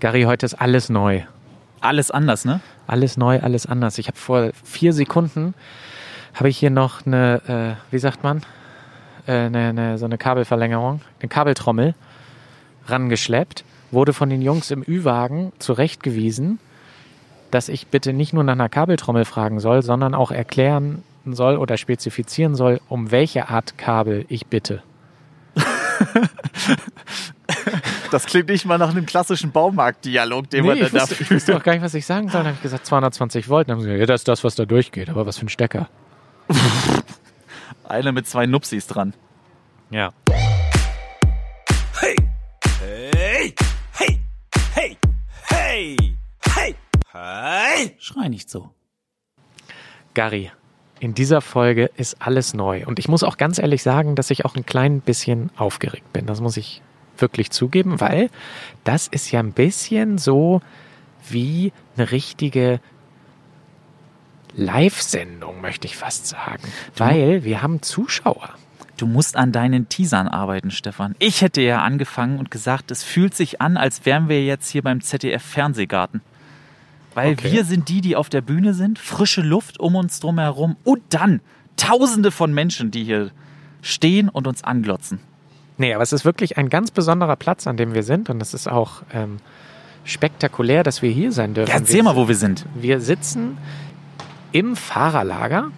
Gary, heute ist alles neu. Alles anders, ne? Alles neu, alles anders. Ich habe vor vier Sekunden habe ich hier noch eine, äh, wie sagt man, äh, eine, eine, so eine Kabelverlängerung, eine Kabeltrommel rangeschleppt, wurde von den Jungs im Ü-Wagen zurechtgewiesen, dass ich bitte nicht nur nach einer Kabeltrommel fragen soll, sondern auch erklären soll oder spezifizieren soll, um welche Art Kabel ich bitte. Das klingt nicht mal nach einem klassischen Baumarktdialog, den Nee, man dann da wusste, ich wusste auch gar nicht, was ich sagen soll. Dann habe ich gesagt 220 Volt. Dann haben sie gesagt, ja, das ist das, was da durchgeht. Aber was für ein Stecker. Eine mit zwei Nupsis dran. Ja. Hey! Hey! Hey! Hey! Hey! Hey! Hey! Schrei nicht so. Gary, in dieser Folge ist alles neu. Und ich muss auch ganz ehrlich sagen, dass ich auch ein klein bisschen aufgeregt bin. Das muss ich wirklich zugeben, weil das ist ja ein bisschen so wie eine richtige Live-Sendung, möchte ich fast sagen. Weil wir haben Zuschauer. Du musst an deinen Teasern arbeiten, Stefan. Ich hätte ja angefangen und gesagt, es fühlt sich an, als wären wir jetzt hier beim ZDF Fernsehgarten. Weil Okay. wir sind die, die auf der Bühne sind, frische Luft um uns drum herum und dann Tausende von Menschen, die hier stehen und uns anglotzen. Nee, aber es ist wirklich ein ganz besonderer Platz, an dem wir sind. Und es ist auch ähm, spektakulär, dass wir hier sein dürfen. Ja, erzähl wir, mal, wo wir sind. Wir sitzen im Fahrerlager.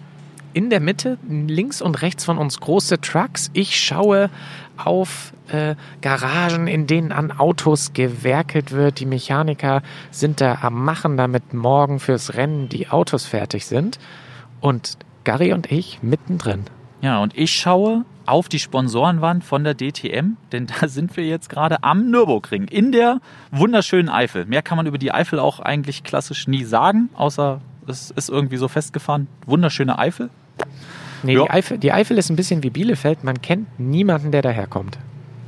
In der Mitte, links und rechts von uns große Trucks. Ich schaue auf äh, Garagen, in denen an Autos gewerkelt wird. Die Mechaniker sind da am Machen, damit morgen fürs Rennen die Autos fertig sind. Und Gary und ich mittendrin. Ja, und ich schaue auf die Sponsorenwand von der DTM, denn da sind wir jetzt gerade am Nürburgring in der wunderschönen Eifel. Mehr kann man über die Eifel auch eigentlich klassisch nie sagen, außer es ist irgendwie so festgefahren. Wunderschöne Eifel. Nee, Ja. die, Eifel, die Eifel ist ein bisschen wie Bielefeld. Man kennt niemanden, der daherkommt.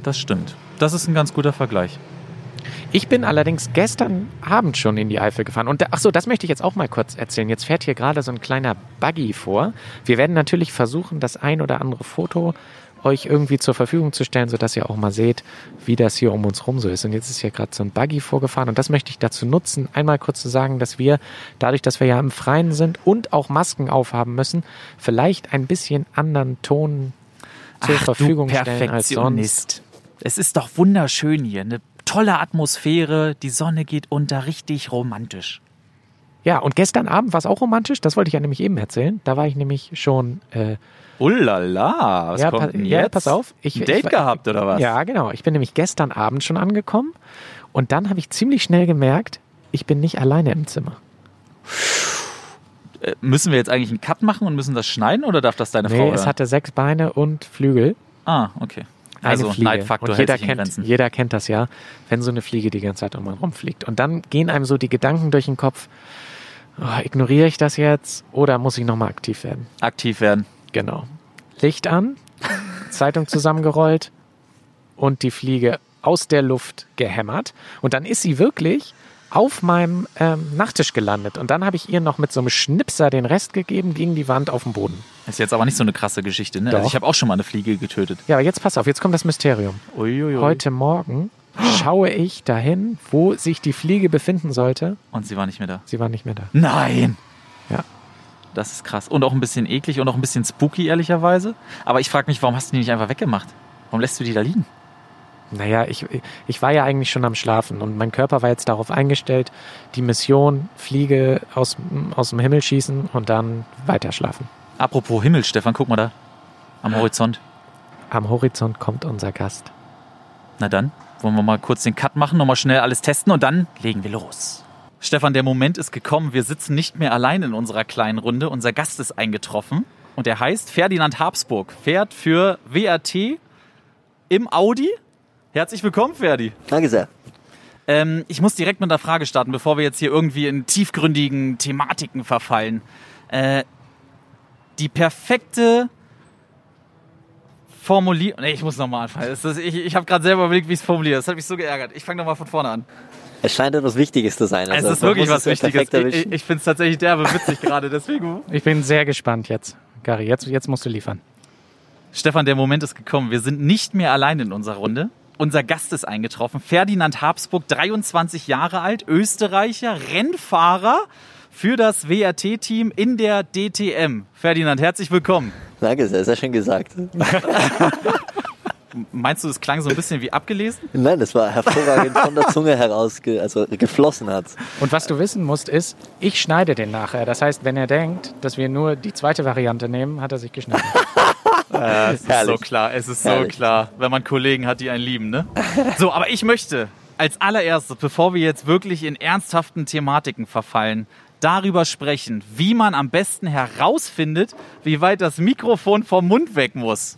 Das stimmt. Das ist ein ganz guter Vergleich. Ich bin allerdings gestern Abend schon in die Eifel gefahren. Und da, ach so, das möchte ich jetzt auch mal kurz erzählen. Jetzt fährt hier gerade so ein kleiner Buggy vor. Wir werden natürlich versuchen, das ein oder andere Foto euch irgendwie zur Verfügung zu stellen, sodass ihr auch mal seht, wie das hier um uns rum so ist. Und jetzt ist hier gerade so ein Buggy vorgefahren. Und das möchte ich dazu nutzen, einmal kurz zu sagen, dass wir, dadurch, dass wir ja im Freien sind und auch Masken aufhaben müssen, vielleicht ein bisschen anderen Ton zur Verfügung stellen als sonst. Es ist doch wunderschön hier. Eine tolle Atmosphäre, die Sonne geht unter, richtig romantisch. Ja, und gestern Abend war es auch romantisch, das wollte ich ja nämlich eben erzählen. Da war ich nämlich schon. Äh, Ullala, was ja, kommt denn ja, jetzt? pass auf. Ich, Ein Date ich, war- gehabt oder was? Ja, genau. Ich bin nämlich gestern Abend schon angekommen und dann habe ich ziemlich schnell gemerkt, ich bin nicht alleine im Zimmer. Äh, Müssen wir jetzt eigentlich einen Cut machen und müssen das schneiden oder darf das deine Frau Nee, es hatte sechs Beine und Flügel. Ah, okay. Also. Neidfaktor jeder kennt, jeder kennt das ja, wenn so eine Fliege die ganze Zeit um einen rumfliegt. Und dann gehen einem so die Gedanken durch den Kopf, oh, ignoriere ich das jetzt oder muss ich nochmal aktiv werden? Aktiv werden. Genau. Licht an, Zeitung zusammengerollt und die Fliege aus der Luft gehämmert. Und dann ist sie wirklich auf meinem ähm, Nachttisch gelandet. Und dann habe ich ihr noch mit so einem Schnipser den Rest gegeben gegen die Wand auf dem Boden. Ist jetzt aber nicht so eine krasse Geschichte, ne? Also Doch. ich habe auch schon mal eine Fliege getötet. Ja, aber jetzt pass auf, jetzt kommt das Mysterium. Uiuiui. Heute Morgen schaue ich dahin, wo sich die Fliege befinden sollte. Und sie war nicht mehr da. Sie war nicht mehr da. Nein! Ja. Das ist krass. Und auch ein bisschen eklig und auch ein bisschen spooky, ehrlicherweise. Aber ich frage mich, warum hast du die nicht einfach weggemacht? Warum lässt du die da liegen? Naja, ich, ich war ja eigentlich schon am Schlafen und mein Körper war jetzt darauf eingestellt, die Mission Fliege aus, aus dem Himmel schießen und dann weiter schlafen. Apropos Himmel, Stefan, guck mal da. Am Horizont. Am Horizont kommt unser Gast. Na dann, wollen wir mal kurz den Cut machen, nochmal schnell alles testen und dann legen wir los. Stefan, der Moment ist gekommen. Wir sitzen nicht mehr allein in unserer kleinen Runde. Unser Gast ist eingetroffen und er heißt Ferdinand Habsburg. Fährt für WRT im Audi. Herzlich willkommen, Ferdi. Danke sehr. Ähm, ich muss direkt mit einer Frage starten, bevor wir jetzt hier irgendwie in tiefgründigen Thematiken verfallen. Äh, die perfekte Formulierung. Nee, ich muss nochmal anfangen. Das ist, ich ich habe gerade selber überlegt, wie ich es formuliere. Das hat mich so geärgert. Ich fange nochmal von vorne an. Es scheint etwas Wichtiges zu sein. Also es ist wirklich was es Wichtiges. Ich, ich finde es tatsächlich derbe witzig gerade. Deswegen. Ich bin sehr gespannt jetzt. Gary, jetzt, jetzt musst du liefern. Stefan, der Moment ist gekommen. Wir sind nicht mehr allein in unserer Runde. unser Gast ist eingetroffen. Ferdinand Habsburg, 23 Jahre alt, Österreicher, Rennfahrer für das WRT-Team in der DTM. Ferdinand, herzlich willkommen. Danke sehr, sehr schön gesagt. Meinst du, es klang so ein bisschen wie abgelesen? Nein, das war hervorragend von der Zunge heraus, ge also geflossen hat. Und was du wissen musst, ist, ich schneide den nachher. Das heißt, wenn er denkt, dass wir nur die zweite Variante nehmen, hat er sich geschnitten. Äh, es ist Herrlich. so klar, es ist so Herrlich. klar, wenn man Kollegen hat, die einen lieben, ne? So, aber ich möchte als allererstes, bevor wir jetzt wirklich in ernsthaften Thematiken verfallen, darüber sprechen, wie man am besten herausfindet, wie weit das Mikrofon vom Mund weg muss.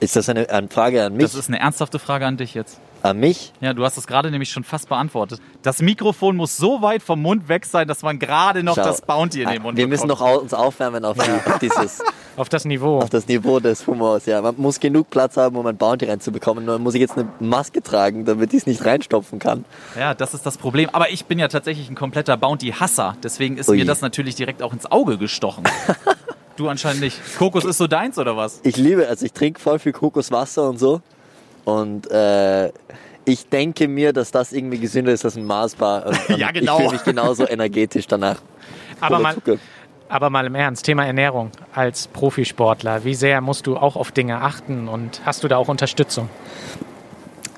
Ist das eine, eine Frage an mich? Das ist eine ernsthafte Frage an dich jetzt. An mich? Ja, du hast es gerade nämlich schon fast beantwortet. Das Mikrofon muss so weit vom Mund weg sein, dass man gerade noch Schau, das Bounty in den ah, Mund Wir müssen bekommt. noch au- uns aufwärmen auf, die, auf dieses, Auf das Niveau. auf das Niveau des Humors. Ja, man muss genug Platz haben, um ein Bounty reinzubekommen. Nur muss ich jetzt eine Maske tragen, damit ich es nicht reinstopfen kann. Ja, das ist das Problem. Aber ich bin ja tatsächlich ein kompletter Bounty-Hasser. Deswegen ist Ui. mir das natürlich direkt auch ins Auge gestochen. du anscheinend nicht. Kokos ist so deins oder was? Ich liebe, also ich trinke voll viel Kokoswasser und so. Und äh, ich denke mir, dass das irgendwie gesünder ist als ein. Und, und Ja, genau. Ich fühle mich genauso energetisch danach. Aber mal, Zucker. aber mal im Ernst, Thema Ernährung als Profisportler. Wie sehr musst du auch auf Dinge achten und hast du da auch Unterstützung?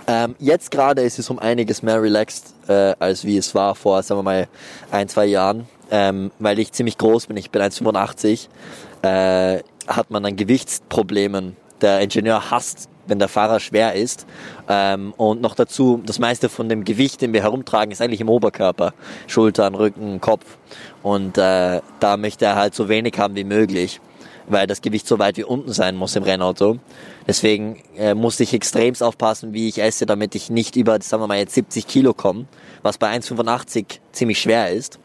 Ähm, jetzt gerade ist es um einiges mehr relaxed, äh, als wie es war vor, sagen wir mal, ein, zwei Jahren. Ähm, weil ich ziemlich groß bin, ich bin 1,85, äh, hat man dann Gewichtsproblemen. Der Ingenieur hasst, wenn der Fahrer schwer ist. Ähm, und noch dazu, das meiste von dem Gewicht, den wir herumtragen, ist eigentlich im Oberkörper. Schultern, Rücken, Kopf. Und äh, da möchte er halt so wenig haben wie möglich weil das Gewicht so weit wie unten sein muss im Rennauto. Deswegen äh, musste ich extremst aufpassen, wie ich esse, damit ich nicht über, sagen wir mal, jetzt 70 Kilo komme, was bei 1,85 ziemlich schwer ist.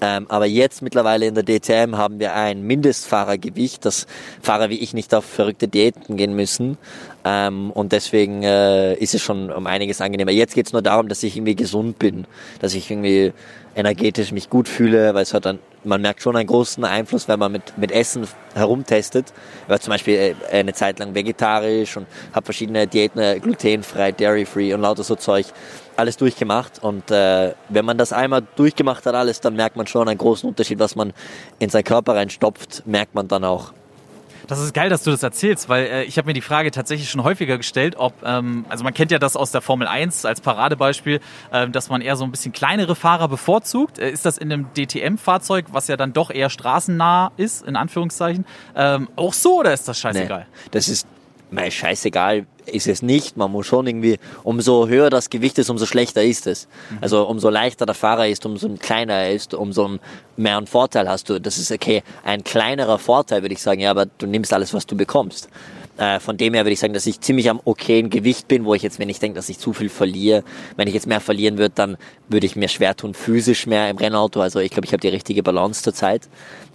Ähm, aber jetzt mittlerweile in der DTM haben wir ein Mindestfahrergewicht, dass Fahrer wie ich nicht auf verrückte Diäten gehen müssen. Ähm, und deswegen äh, ist es schon um einiges angenehmer. Jetzt geht es nur darum, dass ich irgendwie gesund bin, dass ich irgendwie energetisch mich gut fühle, weil es hat dann, man merkt schon einen großen Einfluss, wenn man mit, mit Essen herumtestet. Ich war zum Beispiel äh, eine Zeit lang vegetarisch und habe verschiedene Diäten, äh, glutenfrei, dairy-free und lauter so Zeug, alles durchgemacht. Und äh, wenn man das einmal durchgemacht hat, alles, dann merkt man schon einen großen Unterschied, was man in seinen Körper reinstopft, merkt man dann auch. Das ist geil, dass du das erzählst, weil äh, ich habe mir die Frage tatsächlich schon häufiger gestellt, ob, ähm, also man kennt ja das aus der Formel 1 als Paradebeispiel, ähm, dass man eher so ein bisschen kleinere Fahrer bevorzugt. Äh, ist das in einem DTM-Fahrzeug, was ja dann doch eher straßennah ist, in Anführungszeichen, ähm, auch so oder ist das scheißegal? Nee, das ist, mei, scheißegal ist es nicht. Man muss schon irgendwie, umso höher das Gewicht ist, umso schlechter ist es. Also umso leichter der Fahrer ist, umso kleiner er ist, umso mehr einen Vorteil hast du. Das ist okay. Ein kleinerer Vorteil, würde ich sagen, ja, aber du nimmst alles, was du bekommst. Äh, von dem her würde ich sagen, dass ich ziemlich am okayen Gewicht bin, wo ich jetzt, wenn ich denke, dass ich zu viel verliere, wenn ich jetzt mehr verlieren würde, dann würde ich mir schwer tun, physisch mehr im Rennauto. Also ich glaube, ich habe die richtige Balance zurzeit.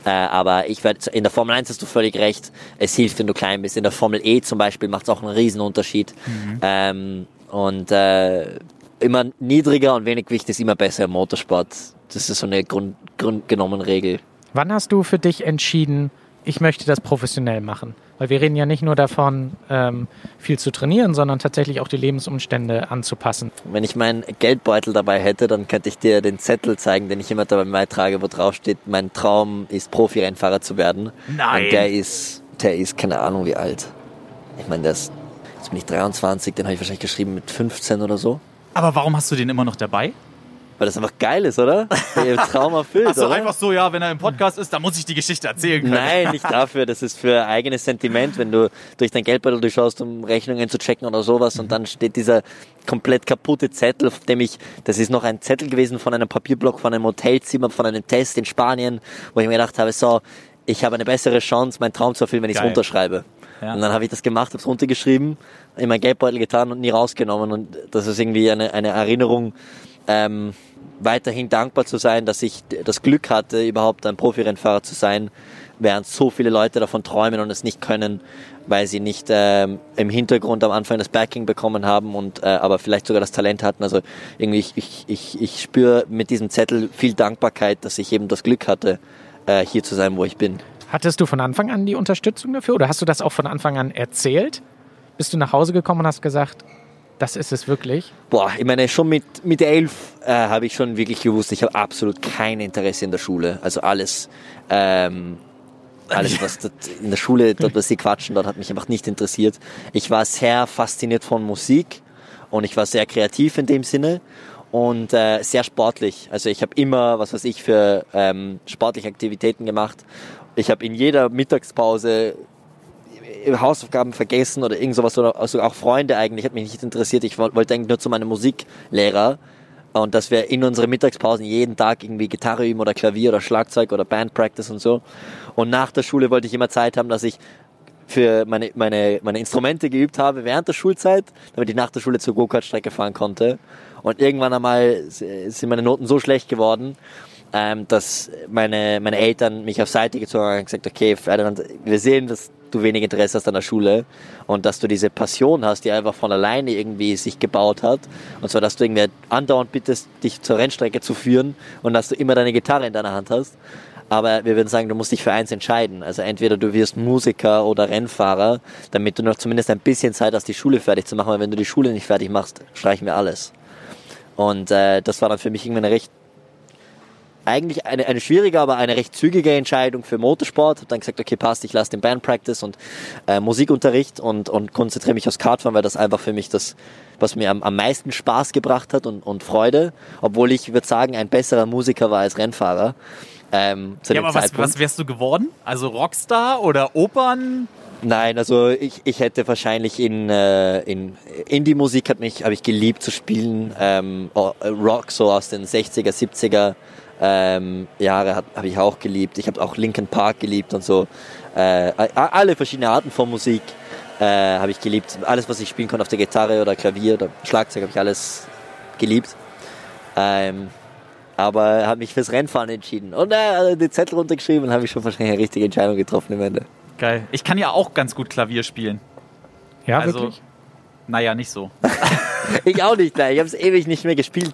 Äh, aber ich werde in der Formel 1 hast du völlig recht. Es hilft, wenn du klein bist. In der Formel E zum Beispiel macht es auch einen riesen Unterschied. Ähm, und äh, immer niedriger und wenig Gewicht ist immer besser im Motorsport. Das ist so eine Grund, grundgenommen Regel. Wann hast du für dich entschieden, ich möchte das professionell machen? Weil wir reden ja nicht nur davon, ähm, viel zu trainieren, sondern tatsächlich auch die Lebensumstände anzupassen. Wenn ich meinen Geldbeutel dabei hätte, dann könnte ich dir den Zettel zeigen, den ich immer dabei trage, wo drauf steht, mein Traum ist Profi-Rennfahrer zu werden. Nein. Und der ist, der ist keine Ahnung wie alt. Ich meine, der ist, jetzt bin ich 23, den habe ich wahrscheinlich geschrieben mit 15 oder so. Aber warum hast du den immer noch dabei? Weil das einfach geil ist, oder? Weil ihr Traum erfüllt, Achso, oder? einfach so, ja, wenn er im Podcast ist, dann muss ich die Geschichte erzählen können. Nein, nicht dafür. Das ist für eigenes Sentiment, wenn du durch dein Geldbeutel durchschaust, um Rechnungen zu checken oder sowas und dann steht dieser komplett kaputte Zettel, auf dem ich, das ist noch ein Zettel gewesen von einem Papierblock, von einem Hotelzimmer, von einem Test in Spanien, wo ich mir gedacht habe, so, ich habe eine bessere Chance, meinen Traum zu erfüllen, wenn ich es runterschreibe. Ja. Und dann habe ich das gemacht, habe es runtergeschrieben, in meinen Geldbeutel getan und nie rausgenommen. Und das ist irgendwie eine, eine Erinnerung, ähm, weiterhin dankbar zu sein, dass ich das Glück hatte, überhaupt ein Profirennfahrer zu sein, während so viele Leute davon träumen und es nicht können, weil sie nicht ähm, im Hintergrund am Anfang das Backing bekommen haben und äh, aber vielleicht sogar das Talent hatten. Also irgendwie ich, ich, ich, ich spüre mit diesem Zettel viel Dankbarkeit, dass ich eben das Glück hatte, äh, hier zu sein, wo ich bin. Hattest du von Anfang an die Unterstützung dafür oder hast du das auch von Anfang an erzählt? bist du nach Hause gekommen und hast gesagt, das ist es wirklich? Boah, ich meine, schon mit, mit elf äh, habe ich schon wirklich gewusst, ich habe absolut kein Interesse in der Schule. Also alles, ähm, alles, was dort in der Schule, dort, was sie quatschen, dort hat mich einfach nicht interessiert. Ich war sehr fasziniert von Musik und ich war sehr kreativ in dem Sinne und äh, sehr sportlich. Also ich habe immer, was weiß ich, für ähm, sportliche Aktivitäten gemacht. Ich habe in jeder Mittagspause Hausaufgaben vergessen oder irgend sowas oder also auch Freunde eigentlich, hat mich nicht interessiert. Ich wollte eigentlich nur zu meinem Musiklehrer und dass wir in unseren Mittagspausen jeden Tag irgendwie Gitarre üben oder Klavier oder Schlagzeug oder Bandpractice und so. Und nach der Schule wollte ich immer Zeit haben, dass ich für meine, meine, meine Instrumente geübt habe während der Schulzeit, damit ich nach der Schule zur Go-Kart-Strecke fahren konnte. Und irgendwann einmal sind meine Noten so schlecht geworden, ähm, dass meine, meine Eltern mich auf Seite gezogen haben und gesagt, okay, Ferdinand, wir sehen, dass du wenig Interesse hast an der Schule und dass du diese Passion hast, die einfach von alleine irgendwie sich gebaut hat. Und zwar, dass du irgendwie andauernd bittest, dich zur Rennstrecke zu führen und dass du immer deine Gitarre in deiner Hand hast. Aber wir würden sagen, du musst dich für eins entscheiden. Also entweder du wirst Musiker oder Rennfahrer, damit du noch zumindest ein bisschen Zeit hast, die Schule fertig zu machen. Weil wenn du die Schule nicht fertig machst, streichen wir alles. Und äh, das war dann für mich irgendwie eine recht eigentlich eine, eine schwierige, aber eine recht zügige Entscheidung für Motorsport. Habe dann gesagt, okay, passt, ich lasse den Bandpractice und äh, Musikunterricht und, und konzentriere mich aufs Kartfahren, weil das einfach für mich das, was mir am, am meisten Spaß gebracht hat und, und Freude. Obwohl ich würde sagen, ein besserer Musiker war als Rennfahrer. Ähm, ja, aber was, was wärst du geworden? Also Rockstar oder Opern? Nein, also ich, ich hätte wahrscheinlich in, äh, in Indie-Musik hat mich, habe ich geliebt zu spielen. Ähm, Rock so aus den 60er, 70er ähm, Jahre habe hab ich auch geliebt. Ich habe auch Linkin Park geliebt und so. Äh, alle verschiedene Arten von Musik äh, habe ich geliebt. Alles, was ich spielen konnte auf der Gitarre oder Klavier oder Schlagzeug, habe ich alles geliebt. Ähm, aber habe mich fürs Rennfahren entschieden. Und äh, den Zettel runtergeschrieben und habe ich schon wahrscheinlich eine richtige Entscheidung getroffen im Ende. Geil. Ich kann ja auch ganz gut Klavier spielen. Ja, also, wirklich? Naja, nicht so. ich auch nicht, nein. Ich habe es ewig nicht mehr gespielt.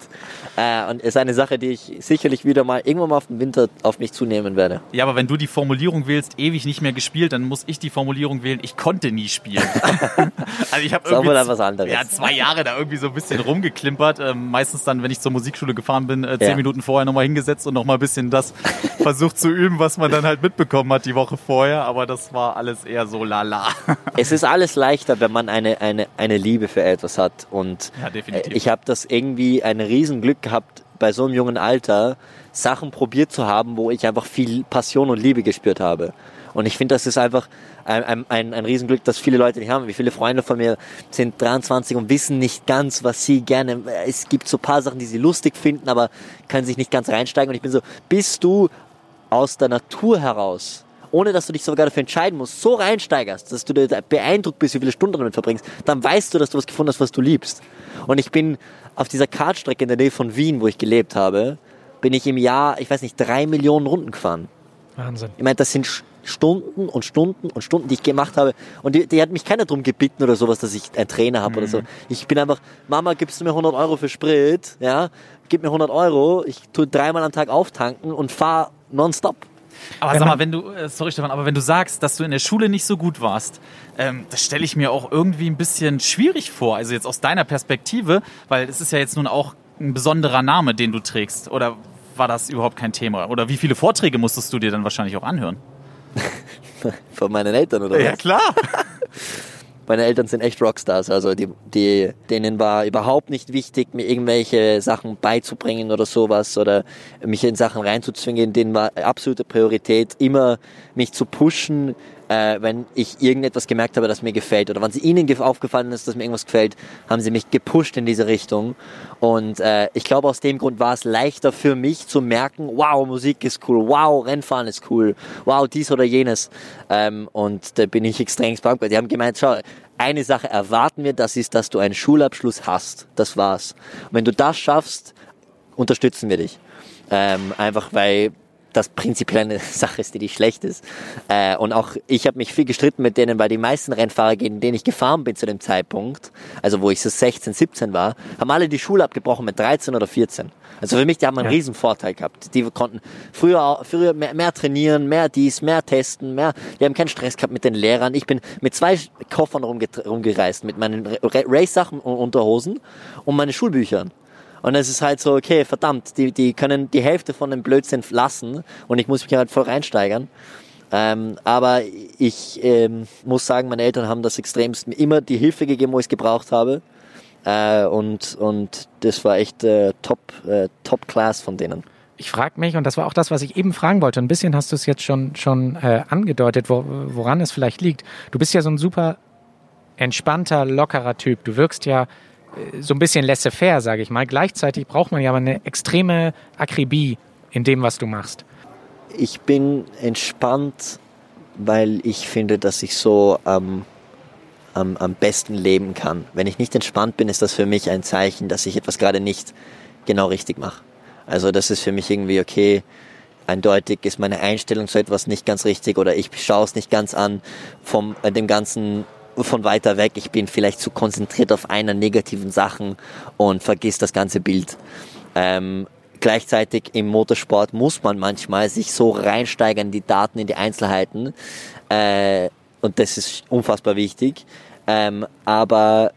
Äh, und ist eine Sache, die ich sicherlich wieder mal irgendwann mal auf den Winter auf mich zunehmen werde. Ja, aber wenn du die Formulierung wählst, ewig nicht mehr gespielt, dann muss ich die Formulierung wählen, ich konnte nie spielen. also ich habe irgendwie was anderes. Ja, zwei Jahre da irgendwie so ein bisschen rumgeklimpert. Ähm, meistens dann, wenn ich zur Musikschule gefahren bin, äh, zehn ja. Minuten vorher nochmal hingesetzt und nochmal ein bisschen das versucht zu üben, was man dann halt mitbekommen hat die Woche vorher. Aber das war alles eher so lala. es ist alles leichter, wenn man eine, eine, eine Liebe für etwas hat. Und ja, definitiv. ich habe das irgendwie ein Riesenglück gehabt, bei so einem jungen Alter Sachen probiert zu haben, wo ich einfach viel Passion und Liebe gespürt habe. Und ich finde, das ist einfach ein, ein, ein, ein Riesenglück, dass viele Leute nicht haben. Wie viele Freunde von mir sind 23 und wissen nicht ganz, was sie gerne. Es gibt so paar Sachen, die sie lustig finden, aber können sich nicht ganz reinsteigen. Und ich bin so, bist du aus der Natur heraus ohne dass du dich sogar dafür entscheiden musst, so reinsteigerst, dass du beeindruckt bist, wie viele Stunden damit verbringst, dann weißt du, dass du was gefunden hast, was du liebst. Und ich bin auf dieser Kartstrecke in der Nähe von Wien, wo ich gelebt habe, bin ich im Jahr, ich weiß nicht, drei Millionen Runden gefahren. Wahnsinn. Ich meine, das sind Stunden und Stunden und Stunden, die ich gemacht habe. Und die, die hat mich keiner drum gebeten oder sowas, dass ich einen Trainer habe mhm. oder so. Mhm. Ich bin einfach, Mama, gibst du mir 100 Euro für Sprit? Ja, gib mir 100 Euro. Ich tue dreimal am Tag auftanken und fahre nonstop. Aber sag mal, wenn du, äh, sorry Stefan, aber wenn du sagst, dass du in der Schule nicht so gut warst, ähm, das stelle ich mir auch irgendwie ein bisschen schwierig vor. Also jetzt aus deiner Perspektive, weil es ist ja jetzt nun auch ein besonderer Name, den du trägst. Oder war das überhaupt kein Thema? Oder wie viele Vorträge musstest du dir dann wahrscheinlich auch anhören? Von meinen Eltern, oder? Ja, was? klar. meine Eltern sind echt Rockstars, also die, die, denen war überhaupt nicht wichtig, mir irgendwelche Sachen beizubringen oder sowas oder mich in Sachen reinzuzwingen. Denen war absolute Priorität, immer mich zu pushen, äh, wenn ich irgendetwas gemerkt habe, das mir gefällt oder wenn es ihnen aufgefallen ist, dass mir irgendwas gefällt, haben sie mich gepusht in diese Richtung. Und äh, ich glaube, aus dem Grund war es leichter für mich zu merken, wow, Musik ist cool, wow, Rennfahren ist cool, wow, dies oder jenes. Ähm, und da bin ich extrem dankbar. Die haben gemeint, schau, eine Sache erwarten wir, das ist, dass du einen Schulabschluss hast. Das war's. Und wenn du das schaffst, unterstützen wir dich. Ähm, einfach weil das prinzipiell eine Sache ist, die nicht schlecht ist. Äh, und auch ich habe mich viel gestritten mit denen, weil die meisten Rennfahrer, gegen denen ich gefahren bin zu dem Zeitpunkt, also wo ich so 16, 17 war, haben alle die Schule abgebrochen mit 13 oder 14. Also für mich, die haben einen Ja. riesen Vorteil gehabt. Die konnten früher, früher mehr, mehr trainieren, mehr dies, mehr testen, mehr, die haben keinen Stress gehabt mit den Lehrern. Ich bin mit zwei Koffern rumgereist, mit meinen Ra- Race-Sachen und Unterhosen und meine Schulbüchern. Und es ist halt so, okay, verdammt, die, die können die Hälfte von dem Blödsinn lassen und ich muss mich halt voll reinsteigern. Ähm, aber ich ähm, muss sagen, meine Eltern haben das extremst immer die Hilfe gegeben, wo ich es gebraucht habe. Äh, und, und das war echt äh, top, äh, top Class von denen. Ich frage mich, und das war auch das, was ich eben fragen wollte, ein bisschen hast du es jetzt schon, schon äh, angedeutet, wo, woran es vielleicht liegt. Du bist ja so ein super entspannter, lockerer Typ. Du wirkst ja so ein bisschen laissez-faire, sage ich mal. Gleichzeitig braucht man ja aber eine extreme Akribie in dem, was du machst. Ich bin entspannt, weil ich finde, dass ich so am, am, am besten leben kann. Wenn ich nicht entspannt bin, ist das für mich ein Zeichen, dass ich etwas gerade nicht genau richtig mache. Also das ist für mich irgendwie okay. Eindeutig ist meine Einstellung zu etwas nicht ganz richtig oder ich schaue es nicht ganz an vom äh, dem ganzen von weiter weg. Ich bin vielleicht zu konzentriert auf einer negativen Sachen und vergiss das ganze Bild. Ähm, gleichzeitig im Motorsport muss man manchmal sich so reinsteigern in die Daten, in die Einzelheiten. Äh, und das ist unfassbar wichtig. Ähm, aber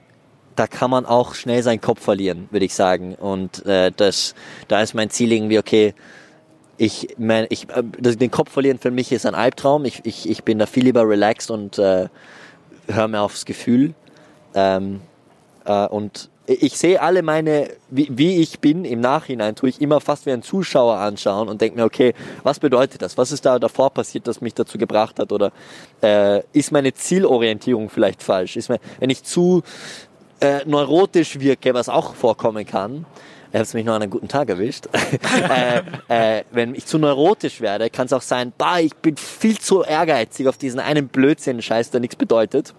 da kann man auch schnell seinen Kopf verlieren, würde ich sagen. Und äh, das, da ist mein Ziel irgendwie, okay, ich, mein, ich, äh, den Kopf verlieren für mich ist ein Albtraum. Ich, ich, ich bin da viel lieber relaxed und äh, höre mir aufs Gefühl. Ähm, äh, und ich sehe alle meine, wie, wie ich bin im Nachhinein, tue ich immer fast wie ein Zuschauer anschauen und denke mir, okay, was bedeutet das? Was ist da davor passiert, das mich dazu gebracht hat? Oder äh, ist meine Zielorientierung vielleicht falsch? Ist mir, wenn ich zu äh, neurotisch wirke, was auch vorkommen kann, ihr habt mich noch an einem guten Tag erwischt. äh, äh, wenn ich zu neurotisch werde, kann es auch sein, bah, ich bin viel zu ehrgeizig auf diesen einen Blödsinn-Scheiß, der nichts bedeutet.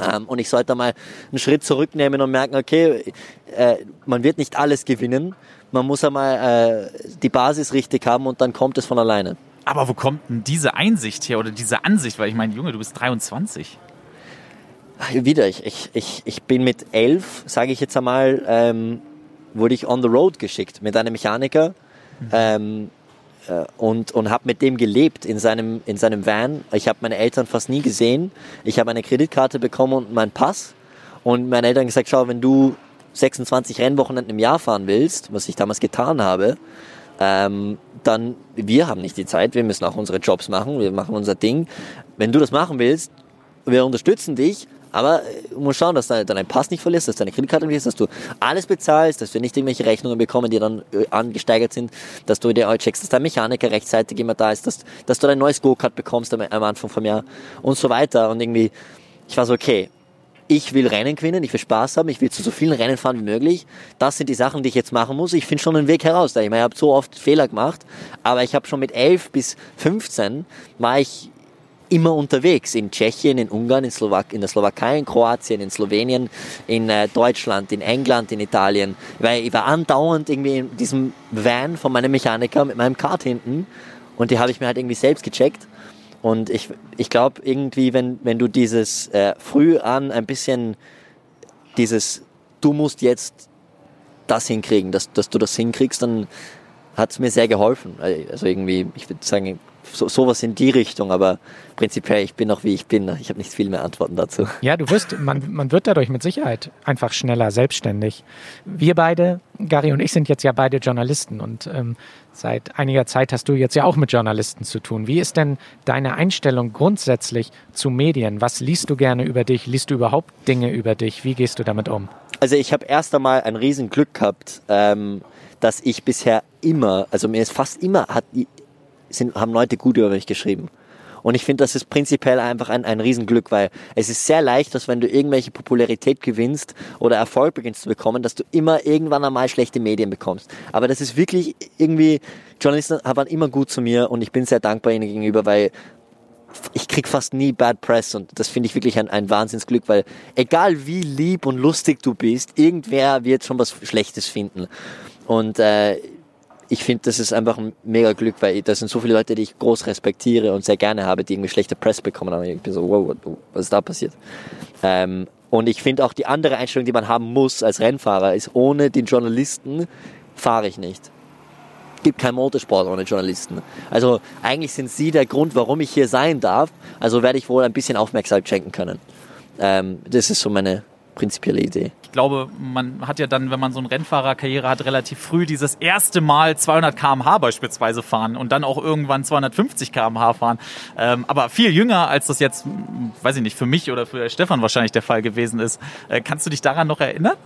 Ähm, und ich sollte mal einen Schritt zurücknehmen und merken, okay, äh, man wird nicht alles gewinnen. Man muss einmal äh, die Basis richtig haben und dann kommt es von alleine. Aber wo kommt denn diese Einsicht her oder diese Ansicht? Weil ich meine, Junge, du bist 23. Wieder, ich, ich, ich, ich bin mit elf, sage ich jetzt einmal, ähm, wurde ich on the road geschickt mit einem Mechaniker ähm, äh, und, und habe mit dem gelebt in seinem, in seinem Van. Ich habe meine Eltern fast nie gesehen. Ich habe eine Kreditkarte bekommen und meinen Pass. Und meine Eltern gesagt, schau, wenn du 26 Rennwochenenden im Jahr fahren willst, was ich damals getan habe, ähm, dann, wir haben nicht die Zeit, wir müssen auch unsere Jobs machen, wir machen unser Ding. Wenn du das machen willst, wir unterstützen dich, aber du musst schauen, dass du deinen Pass nicht verlierst, dass deine Kreditkarte nicht ist, dass du alles bezahlst, dass wir nicht irgendwelche Rechnungen bekommen, die dann äh, angesteigert sind, dass du dir auch checkst, dass dein Mechaniker rechtzeitig immer da ist, dass, dass du dein neues Go-Kart bekommst am, am Anfang vom Jahr und so weiter. Und irgendwie, ich war so, okay, ich will Rennen gewinnen, ich will Spaß haben, ich will zu so vielen Rennen fahren wie möglich. Das sind die Sachen, die ich jetzt machen muss. Ich finde schon einen Weg heraus. Ich meine, ich habe so oft Fehler gemacht, aber ich habe schon mit 11 bis 15 war ich immer unterwegs in Tschechien, in Ungarn, in, Slowak in der Slowakei, in Kroatien, in Slowenien, in äh, Deutschland, in England, in Italien. Weil ich war andauernd irgendwie in diesem Van von meinem Mechaniker mit meinem Kart hinten und die habe ich mir halt irgendwie selbst gecheckt. Und ich, ich glaube irgendwie, wenn, wenn du dieses äh, früh an ein bisschen dieses, du musst jetzt das hinkriegen, dass, dass du das hinkriegst, dann hat es mir sehr geholfen. Also irgendwie, ich würde sagen, so, sowas in die Richtung, aber prinzipiell, ich bin noch wie ich bin. Ich habe nicht viel mehr Antworten dazu. Ja, du wirst, man, man wird dadurch mit Sicherheit einfach schneller selbstständig. Wir beide, Gary und ich, sind jetzt ja beide Journalisten und ähm, seit einiger Zeit hast du jetzt ja auch mit Journalisten zu tun. Wie ist denn deine Einstellung grundsätzlich zu Medien? Was liest du gerne über dich? Liest du überhaupt Dinge über dich? Wie gehst du damit um? Also ich habe erst einmal ein riesen Glück gehabt, ähm, dass ich bisher immer, also mir ist fast immer, hat, sind, haben Leute gut über mich geschrieben. Und ich finde, das ist prinzipiell einfach ein, ein Riesenglück, weil es ist sehr leicht, dass wenn du irgendwelche Popularität gewinnst oder Erfolg beginnst zu bekommen, dass du immer irgendwann einmal schlechte Medien bekommst. Aber das ist wirklich irgendwie, Journalisten waren immer gut zu mir und ich bin sehr dankbar ihnen gegenüber, weil ich krieg fast nie Bad Press und das finde ich wirklich ein, ein Wahnsinnsglück, weil egal wie lieb und lustig du bist, irgendwer wird schon was Schlechtes finden. Und äh, ich finde, das ist einfach ein mega Glück, weil das sind so viele Leute, die ich groß respektiere und sehr gerne habe, die irgendwie schlechte Press bekommen haben. Ich bin so, wow, was ist da passiert? Ähm, und ich finde auch die andere Einstellung, die man haben muss als Rennfahrer, ist, ohne den Journalisten fahre ich nicht. gibt keinen Motorsport ohne Journalisten. Also eigentlich sind sie der Grund, warum ich hier sein darf. Also werde ich wohl ein bisschen Aufmerksamkeit schenken können. Ähm, das ist so meine prinzipielle Idee. Ich glaube, man hat ja dann, wenn man so eine Rennfahrerkarriere hat, relativ früh dieses erste Mal 200 km/h beispielsweise fahren und dann auch irgendwann 250 km/h fahren. Ähm, aber viel jünger, als das jetzt, weiß ich nicht, für mich oder für Stefan wahrscheinlich der Fall gewesen ist. Äh, kannst du dich daran noch erinnern?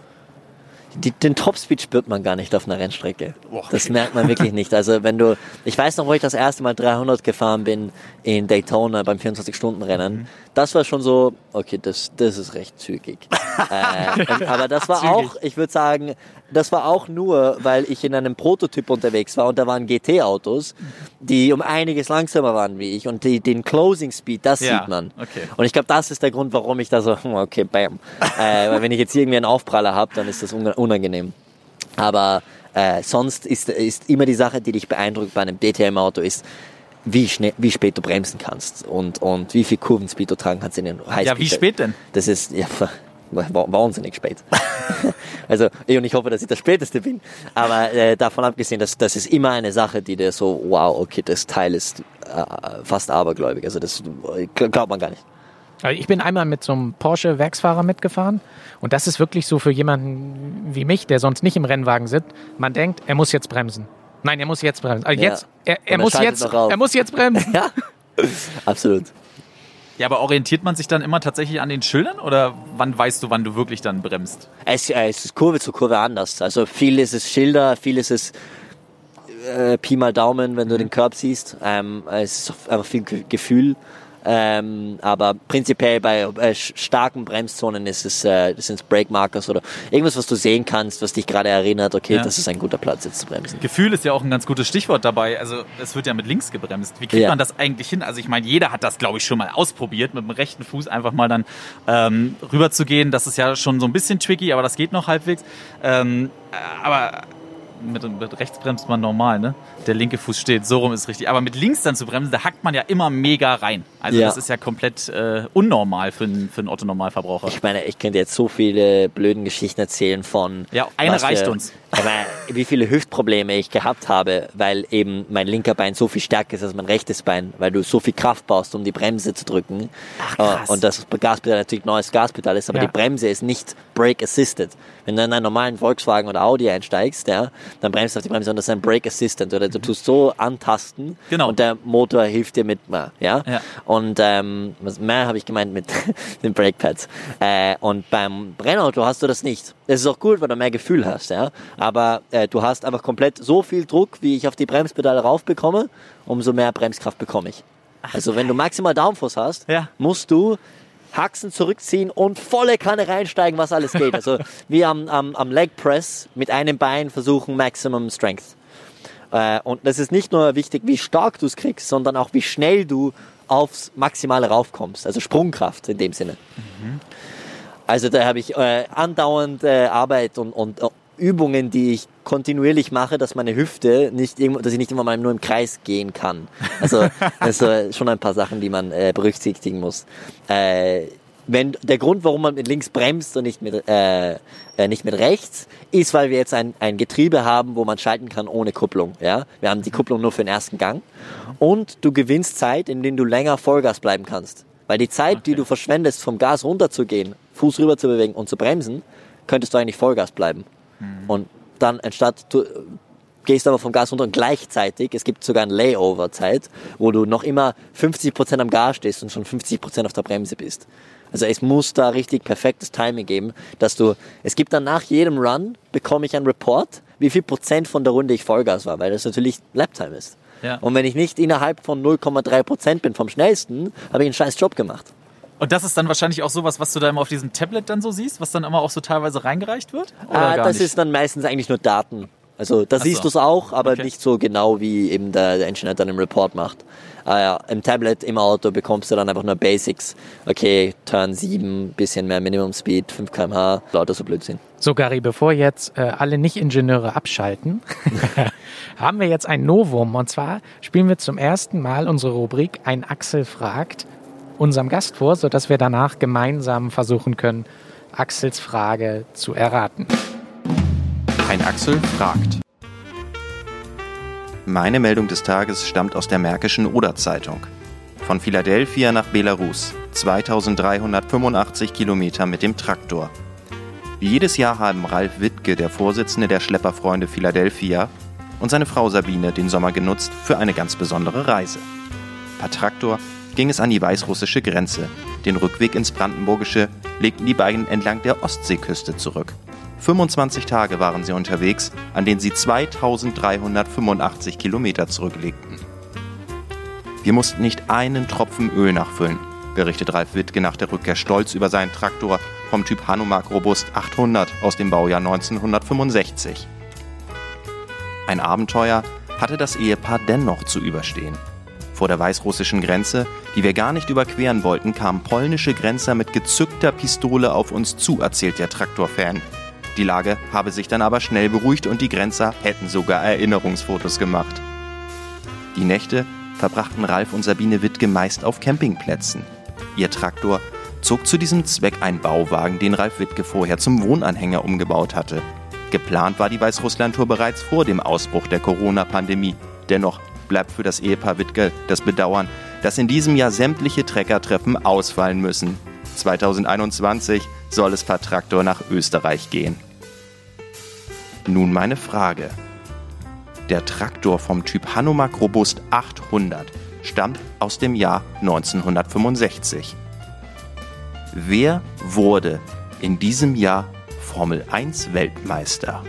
Die, den Topspeed spürt man gar nicht auf einer Rennstrecke. Das merkt man wirklich nicht. Also wenn du, ich weiß noch, wo ich das erste Mal 300 gefahren bin in Daytona beim 24-Stunden-Rennen. Das war schon so, okay, das, das ist recht zügig. äh, aber das war auch, ich würde sagen, das war auch nur, weil ich in einem Prototyp unterwegs war und da waren GT-Autos, die um einiges langsamer waren wie ich und die, den Closing Speed, das Ja, sieht man. okay. Und ich glaube, das ist der Grund, warum ich da so, hm, okay, bam. äh, weil wenn ich jetzt irgendwie einen Aufpraller habe, dann ist das unangenehm. Aber äh, sonst ist, ist immer die Sache, die dich beeindruckt bei einem DTM-Auto, ist, wie, schnell, wie spät du bremsen kannst und, und wie viel Kurvenspeed du tragen kannst in den Highspeed. Ja, wie spät denn? Das ist ja, wahnsinnig spät. also, ich, und ich hoffe, dass ich der Späteste bin. Aber äh, davon abgesehen, das, das ist immer eine Sache, die dir so, wow, okay, das Teil ist äh, fast abergläubig. Also das äh, glaubt man gar nicht. Also ich bin einmal mit so einem Porsche-Werksfahrer mitgefahren und das ist wirklich so für jemanden wie mich, der sonst nicht im Rennwagen sitzt. Man denkt, er muss jetzt bremsen. Nein, er muss jetzt bremsen. Also Ja. jetzt, er, er muss jetzt, er muss jetzt bremsen. Ja, absolut. Ja, aber orientiert man sich dann immer tatsächlich an den Schildern oder wann weißt du, wann du wirklich dann bremst? Es, äh, es ist Kurve zu Kurve anders. Also viel ist es Schilder, viel ist es äh, Pi mal Daumen, wenn du den Körb siehst. Ähm, es ist einfach viel Ge- Gefühl. Ähm, aber prinzipiell bei äh, starken Bremszonen ist es äh, sind Brake Markers oder irgendwas, was du sehen kannst, was dich gerade erinnert, okay, Ja. das ist ein guter Platz jetzt zu bremsen. Gefühl ist ja auch ein ganz gutes Stichwort dabei. Also es wird ja mit links gebremst. Wie kriegt Ja. man das eigentlich hin? Also ich meine, jeder hat das, glaube ich, schon mal ausprobiert, mit dem rechten Fuß einfach mal dann ähm, rüber zu gehen. Das ist ja schon so ein bisschen tricky, aber das geht noch halbwegs. Ähm, äh, aber mit, mit rechts bremst man normal, ne? Der linke Fuß steht, so rum ist richtig. Aber mit links dann zu bremsen, da hackt man ja immer mega rein. Also Ja. das ist ja komplett äh, unnormal für einen, für einen Otto-Normalverbraucher. Ich meine, ich könnte jetzt so viele blöden Geschichten erzählen von. Ja, eine reicht für- uns. Meine, wie viele Hüftprobleme ich gehabt habe, weil eben mein linker Bein so viel stärker ist als mein rechtes Bein, weil du so viel Kraft brauchst, um die Bremse zu drücken. krass. Äh, Und das Gaspedal natürlich neues Gaspedal ist, aber Ja. die Bremse ist nicht Brake Assisted. Wenn du in einen normalen Volkswagen oder Audi einsteigst, ja, dann bremst du auf die Bremse und das ist ein Brake Assistant oder du tust so antasten Genau. und der Motor hilft dir mit, ja. Ja. Und ähm, was mehr habe ich gemeint mit den Brakepads. Äh, und beim Brennauto hast du das nicht. Das ist auch gut, weil du mehr Gefühl hast, ja. Aber äh, du hast einfach komplett so viel Druck, wie ich auf die Bremspedale rauf bekomme, umso mehr Bremskraft bekomme ich. Also wenn du maximal Downforce hast, Ja. musst du Haxen zurückziehen und volle Kanne reinsteigen, was alles geht. Also wie am, am, am Leg Press mit einem Bein versuchen Maximum Strength. Äh, und das ist nicht nur wichtig, wie stark du es kriegst, sondern auch wie schnell du aufs Maximale raufkommst. Also Sprungkraft in dem Sinne. Also da habe ich äh, andauernd äh, Arbeit und, und Übungen, die ich kontinuierlich mache, dass meine Hüfte nicht irgendwo, dass ich nicht immer mal nur im Kreis gehen kann. Also das ist schon ein paar Sachen, die man äh, berücksichtigen muss. Äh, wenn der Grund, warum man mit links bremst und nicht mit äh, äh, nicht mit rechts, ist, weil wir jetzt ein, ein Getriebe haben, wo man schalten kann ohne Kupplung. Ja, wir haben die Kupplung nur für den ersten Gang und du gewinnst Zeit, in denen du länger Vollgas bleiben kannst. Weil die Zeit, die du verschwendest, vom Gas runterzugehen, Fuß rüber zu bewegen und zu bremsen, könntest du eigentlich Vollgas bleiben. Und dann anstatt du gehst aber vom Gas runter und gleichzeitig, es gibt sogar eine Layover-Zeit, wo du noch immer 50% am Gas stehst und schon 50% auf der Bremse bist. Also es muss da richtig perfektes Timing geben, dass du, es gibt dann nach jedem Run, bekomme ich einen Report, wie viel Prozent von der Runde ich Vollgas war, weil das natürlich Laptime ist. Ja. Und wenn ich nicht innerhalb von 0,3 Prozent bin vom schnellsten, habe ich einen scheiß Job gemacht. Und das ist dann wahrscheinlich auch sowas, was du da immer auf diesem Tablet dann so siehst, was dann immer auch so teilweise reingereicht wird? Oder Ah, gar das nicht? ist dann meistens eigentlich nur Daten. Also da Ach siehst so. du es auch, aber Okay. nicht so genau, wie eben der, der Ingenieur dann im Report macht. Ah ja, im Tablet, im Auto bekommst du dann einfach nur Basics. Okay, Turn 7, bisschen mehr Minimum Speed, 5 km/h, lauter so Blödsinn. So, Gary, bevor jetzt äh, alle Nicht-Ingenieure abschalten, haben wir jetzt ein Novum. Und zwar spielen wir zum ersten Mal unsere Rubrik Ein Axel fragt unserem Gast vor, sodass wir danach gemeinsam versuchen können, Axels Frage zu erraten. Ein Axel fragt. Meine Meldung des Tages stammt aus der Märkischen Oder-Zeitung. Von Philadelphia nach Belarus, 2385 Kilometer mit dem Traktor. Wie jedes Jahr haben Ralf Wittke, der Vorsitzende der Schlepperfreunde Philadelphia, und seine Frau Sabine den Sommer genutzt für eine ganz besondere Reise. Per Traktor ging es an die weißrussische Grenze. Den Rückweg ins Brandenburgische legten die beiden entlang der Ostseeküste zurück. 25 Tage waren sie unterwegs, an denen sie 2385 Kilometer zurücklegten. Wir mussten nicht einen Tropfen Öl nachfüllen, berichtet Ralf Wittke nach der Rückkehr stolz über seinen Traktor vom Typ Hanomag Robust 800 aus dem Baujahr 1965. Ein Abenteuer hatte das Ehepaar dennoch zu überstehen. Vor der weißrussischen Grenze, die wir gar nicht überqueren wollten, kamen polnische Grenzer mit gezückter Pistole auf uns zu, erzählt der Traktorfan. Die Lage habe sich dann aber schnell beruhigt und die Grenzer hätten sogar Erinnerungsfotos gemacht. Die Nächte verbrachten Ralf und Sabine Wittke meist auf Campingplätzen. Ihr Traktor zog zu diesem Zweck einen Bauwagen, den Ralf Wittke vorher zum Wohnanhänger umgebaut hatte. Geplant war die Weißrussland-Tour bereits vor dem Ausbruch der Corona-Pandemie. Dennoch bleibt für das Ehepaar Wittke das Bedauern, dass in diesem Jahr sämtliche Treckertreffen ausfallen müssen. 2021 soll es per Traktor nach Österreich gehen. Nun meine Frage. Der Traktor vom Typ Hanomag Robust 800 stammt aus dem Jahr 1965. Wer wurde in diesem Jahr Formel 1 Weltmeister?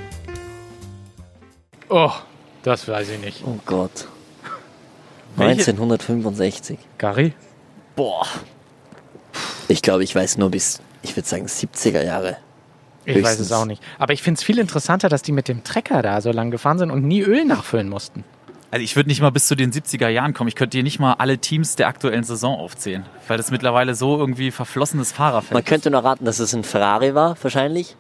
Oh, das weiß ich nicht. Oh Gott. Welche- 1965. Gary? Boah. Ich glaube, ich weiß nur bis, ich würde sagen, 70er Jahre. Ich weiß Höchstens. es auch nicht. Aber ich finde es viel interessanter, dass die mit dem Trecker da so lang gefahren sind und nie Öl nachfüllen mussten. Also ich würde nicht mal bis zu den 70er Jahren kommen. Ich könnte dir nicht mal alle Teams der aktuellen Saison aufzählen, weil das mittlerweile so irgendwie verflossenes Fahrerfeld Man könnte nur raten, dass es ein Ferrari war, wahrscheinlich.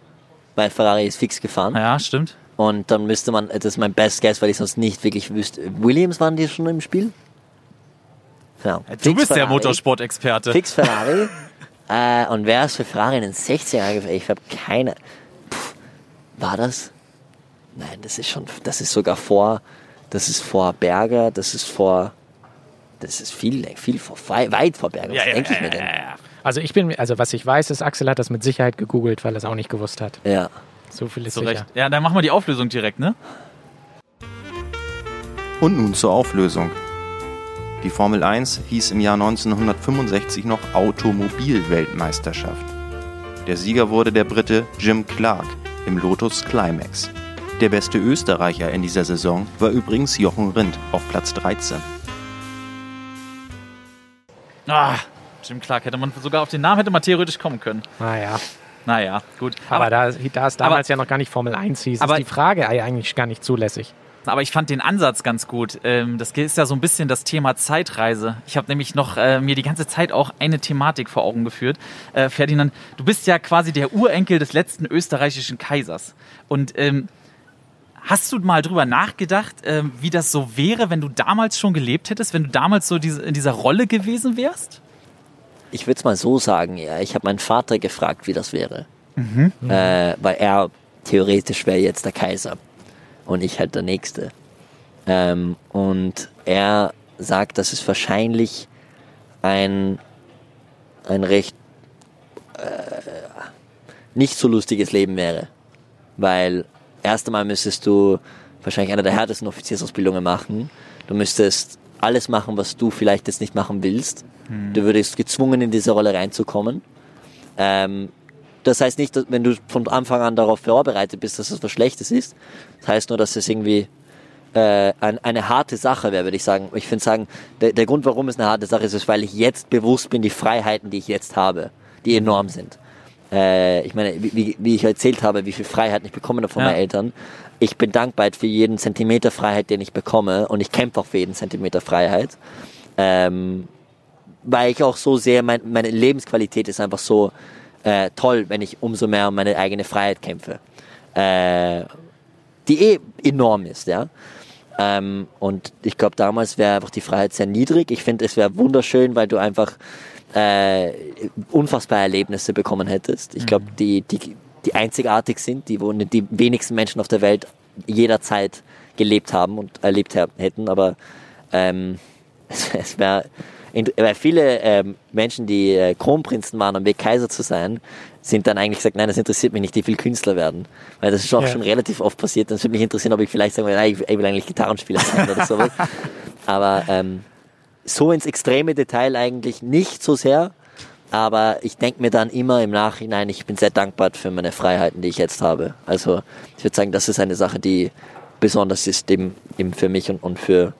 Weil Ferrari ist fix gefahren. Ja, stimmt. Und dann müsste man, das ist mein Best Guess, weil ich sonst nicht wirklich wüsste. Williams waren die schon im Spiel? Ja. Du Fix bist der Ferrari. Motorsportexperte. Fix Ferrari. äh, und wer ist für Ferrari in den 60er Jahren gefahren? Ich habe keine. Puh, war das? Nein, das ist schon, das ist sogar vor, das ist vor Berger, das ist vor, das ist viel, viel vor, weit vor Berger. Was denke ich mir denn? Also ich bin, also was ich weiß, ist, Axel hat das mit Sicherheit gegoogelt, weil er es auch nicht gewusst hat. Ja. So viel ist sicher. Recht. Ja, dann machen wir die Auflösung direkt, ne? Und nun zur Auflösung. Die Formel 1 hieß im Jahr 1965 noch Automobilweltmeisterschaft. Der Sieger wurde der Brite Jim Clark im Lotus Climax. Der beste Österreicher in dieser Saison war übrigens Jochen Rindt auf Platz 13. Ah, Jim Clark hätte man sogar auf den Namen hätte man theoretisch kommen können. Naja, Naja, gut. aber, da, da es damals ja noch gar nicht Formel 1 hieß, aber- ist die Frage eigentlich gar nicht zulässig. Aber ich fand den Ansatz ganz gut. Ähm, das ist ja so ein bisschen das Thema Zeitreise. Ich habe nämlich noch äh, mir die ganze Zeit auch eine Thematik vor Augen geführt. Äh, Ferdinand, du bist ja quasi der Urenkel des letzten österreichischen Kaisers. Und ähm, hast du mal drüber nachgedacht, ähm, wie das so wäre, wenn du damals schon gelebt hättest, wenn du damals so in dieser Rolle gewesen wärst? Ich würde es mal so sagen, ja. Ich habe meinen Vater gefragt, wie das wäre. Äh, weil er theoretisch wäre jetzt der Kaiser und ich halt der Nächste. Ähm, und er sagt, dass es wahrscheinlich ein, ein recht äh, nicht so lustiges Leben wäre. Weil erst einmal müsstest du wahrscheinlich eine der härtesten Offiziersausbildungen machen. Du müsstest alles machen, was du vielleicht jetzt nicht machen willst. Du würdest gezwungen, in diese Rolle reinzukommen. Ähm, das heißt nicht, dass, wenn du von Anfang an darauf vorbereitet bist, dass es was Schlechtes ist. Das heißt nur, dass es irgendwie äh, ein, eine harte Sache wäre, würde ich sagen. Ich finde sagen, der, der Grund, warum es eine harte Sache ist, ist, weil ich jetzt bewusst bin, die Freiheiten, die ich jetzt habe, die enorm sind. äh, ich meine, wie, wie- ich erzählt habe, wie viel Freiheit ich bekommen habe von Ja. meinen Eltern. Ich bin dankbar für jeden Zentimeter Freiheit, den ich bekomme und ich kämpfe auch für jeden Zentimeter Freiheit. Ähm, weil ich auch so sehr, mein, meine Lebensqualität ist einfach so äh, toll, wenn ich umso mehr um meine eigene Freiheit kämpfe. Äh, die eh enorm ist, ja. Ähm, und ich glaube, damals wäre einfach die Freiheit sehr niedrig. Ich finde, es wäre wunderschön, weil du einfach äh, unfassbare Erlebnisse bekommen hättest. Ich glaube, die, die, die einzigartig sind, die wo die wenigsten Menschen auf der Welt jederzeit gelebt haben und erlebt hätten. Aber ähm, es, es wäre, weil viele ähm, Menschen, die äh, Kronprinzen waren, am Weg Kaiser zu sein, sind dann eigentlich gesagt, nein, das interessiert mich nicht, ich will Künstler werden. Weil das ist auch Ja. schon relativ oft passiert. Das würde mich interessieren, ob ich vielleicht sagen will, nein, ich, ich will eigentlich Gitarrenspieler sein oder sowas. Aber ähm, so ins extreme Detail eigentlich nicht so sehr. Aber ich denke mir dann immer im Nachhinein, ich bin sehr dankbar für meine Freiheiten, die ich jetzt habe. Also ich würde sagen, das ist eine Sache, die besonders ist eben, eben für mich und, und für,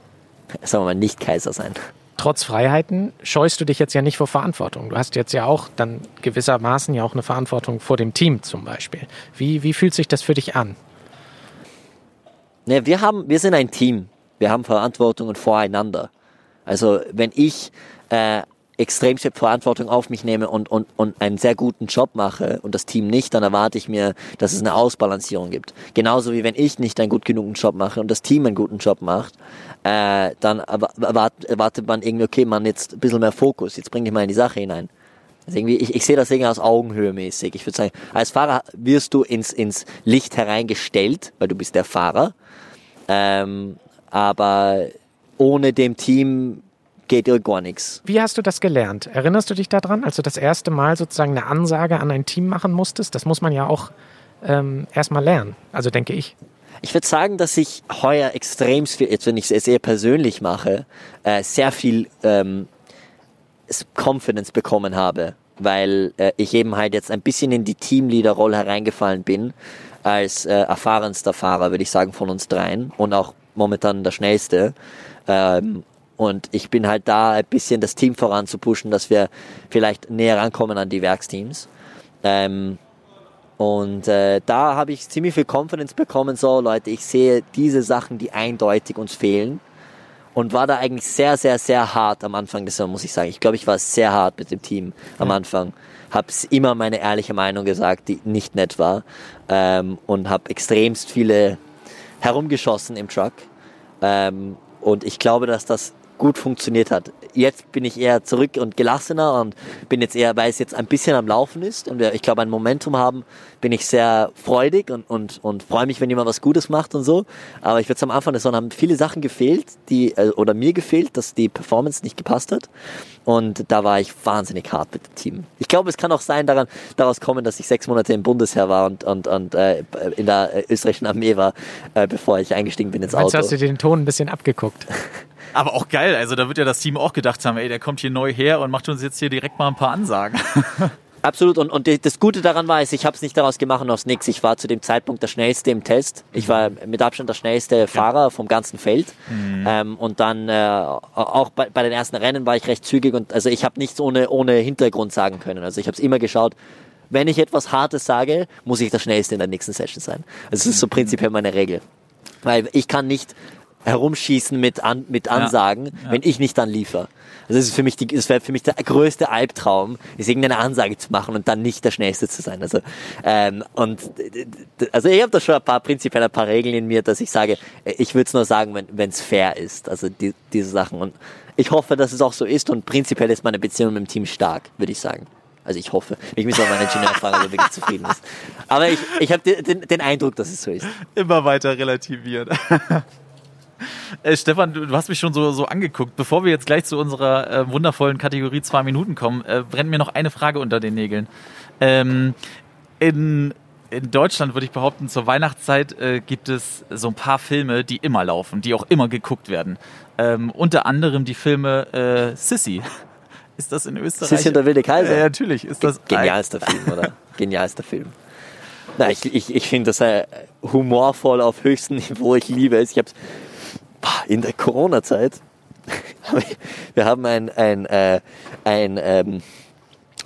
sagen wir mal, nicht Kaiser sein. Trotz Freiheiten scheust du dich jetzt ja nicht vor Verantwortung. Du hast jetzt ja auch dann gewissermaßen ja auch eine Verantwortung vor dem Team zum Beispiel. Wie, wie fühlt sich das für dich an? Ne, wir haben, wir sind ein Team. Wir haben Verantwortungen voreinander. Also wenn ich äh, extrem viel Verantwortung auf mich nehme und, und, und einen sehr guten Job mache und das Team nicht, dann erwarte ich mir, dass es eine Ausbalancierung gibt. Genauso wie wenn ich nicht einen gut genugen Job mache und das Team einen guten Job macht, äh, dann erwa- erwart, erwartet man irgendwie, okay, man jetzt ein bisschen mehr Fokus, jetzt bringe ich mal in die Sache hinein. Also irgendwie, ich, ich sehe das irgendwie aus Augenhöhe mäßig. Ich würde sagen, als Fahrer wirst du ins, ins Licht hereingestellt, weil du bist der Fahrer. Ähm, aber ohne dem Team geht ja gar nichts. Wie hast du das gelernt? Erinnerst du dich daran, als du das erste Mal sozusagen eine Ansage an ein Team machen musstest? Das muss man ja auch ähm, erstmal lernen. Also denke ich. Ich würde sagen, dass ich heuer extrem viel, jetzt wenn ich es eher persönlich mache, äh, sehr viel ähm, Confidence bekommen habe, weil äh, ich eben halt jetzt ein bisschen in die Teamleader-Rolle hereingefallen bin, als äh, erfahrenster Fahrer, würde ich sagen, von uns dreien und auch momentan der schnellste. Ähm, und ich bin halt da ein bisschen das Team voranzupushen, dass wir vielleicht näher rankommen an die Werksteams. Ähm, und äh, da habe ich ziemlich viel Confidence bekommen, so Leute, ich sehe diese Sachen, die eindeutig uns fehlen. Und war da eigentlich sehr, sehr, sehr hart am Anfang des Saison, muss ich sagen. Ich glaube, ich war sehr hart mit dem Team am Anfang. Hab's immer meine ehrliche Meinung gesagt, die nicht nett war. Ähm, und habe extremst viele herumgeschossen im Truck. Ähm, und ich glaube, dass das gut funktioniert hat. Jetzt bin ich eher zurück und gelassener und bin jetzt eher, weil es jetzt ein bisschen am Laufen ist und wir, ich glaube, ein Momentum haben, bin ich sehr freudig und, und, und freue mich, wenn jemand was Gutes macht und so. Aber ich würde am Anfang des Saison haben viele Sachen gefehlt, die, äh, oder mir gefehlt, dass die Performance nicht gepasst hat. Und da war ich wahnsinnig hart mit dem Team. Ich glaube, es kann auch sein, daran, daraus kommen, dass ich sechs Monate im Bundesheer war und, und, und äh, in der äh, österreichischen Armee war, äh, bevor ich eingestiegen bin ins Meinst Auto. hast du dir den Ton ein bisschen abgeguckt? Aber auch geil, also da wird ja das Team auch gedacht haben, ey, der kommt hier neu her und macht uns jetzt hier direkt mal ein paar Ansagen. Absolut. Und, und das Gute daran war, ist, ich habe es nicht daraus gemacht aus nix. Ich war zu dem Zeitpunkt der schnellste im Test. Ich war mit Abstand der schnellste Fahrer vom ganzen Feld. Ähm, und dann äh, auch bei, bei den ersten Rennen war ich recht zügig und also ich habe nichts ohne ohne Hintergrund sagen können. Also ich habe es immer geschaut. Wenn ich etwas Hartes sage, muss ich der schnellste in der nächsten Session sein. Also das ist so prinzipiell meine Regel, weil ich kann nicht herumschießen mit, an, mit Ansagen, wenn ich nicht dann liefer. Also das ist für mich die, das wäre für mich der größte Albtraum, ist irgendeine Ansage zu machen und dann nicht der Schnellste zu sein. Also ähm, und also ich habe da schon ein paar prinzipiell ein paar Regeln in mir, dass ich sage, äh, ich würde es nur sagen, wenn es fair ist. Also die, diese Sachen und ich hoffe, dass es auch so ist und prinzipiell ist meine Beziehung mit dem Team stark, würde ich sagen. Also ich hoffe. Ich muss auch meinen Ingenieur fragen, ob er wirklich zufrieden ist. Aber ich, ich habe den, den Eindruck, dass es so ist. Immer weiter relativieren. Äh, Stefan, du, du hast mich schon so, so angeguckt. Bevor wir jetzt gleich zu unserer äh, wundervollen Kategorie zwei Minuten kommen, äh, brennt mir noch eine Frage unter den Nägeln. Ähm, in, in Deutschland würde ich behaupten, zur Weihnachtszeit äh, gibt es so ein paar Filme, die immer laufen, die auch immer geguckt werden. Ähm, unter anderem die Filme äh, Sissy. Ist das in Österreich? Sissi und der wilde Kaiser. Ja, natürlich. Ist das Genialster Film, oder? Genialster Film. Na, ich, ich, ich finde das äh, humorvoll auf höchstem Niveau. Ich liebe es. Ich habe in der Corona-Zeit, wir haben ein, ein, äh, ein ähm,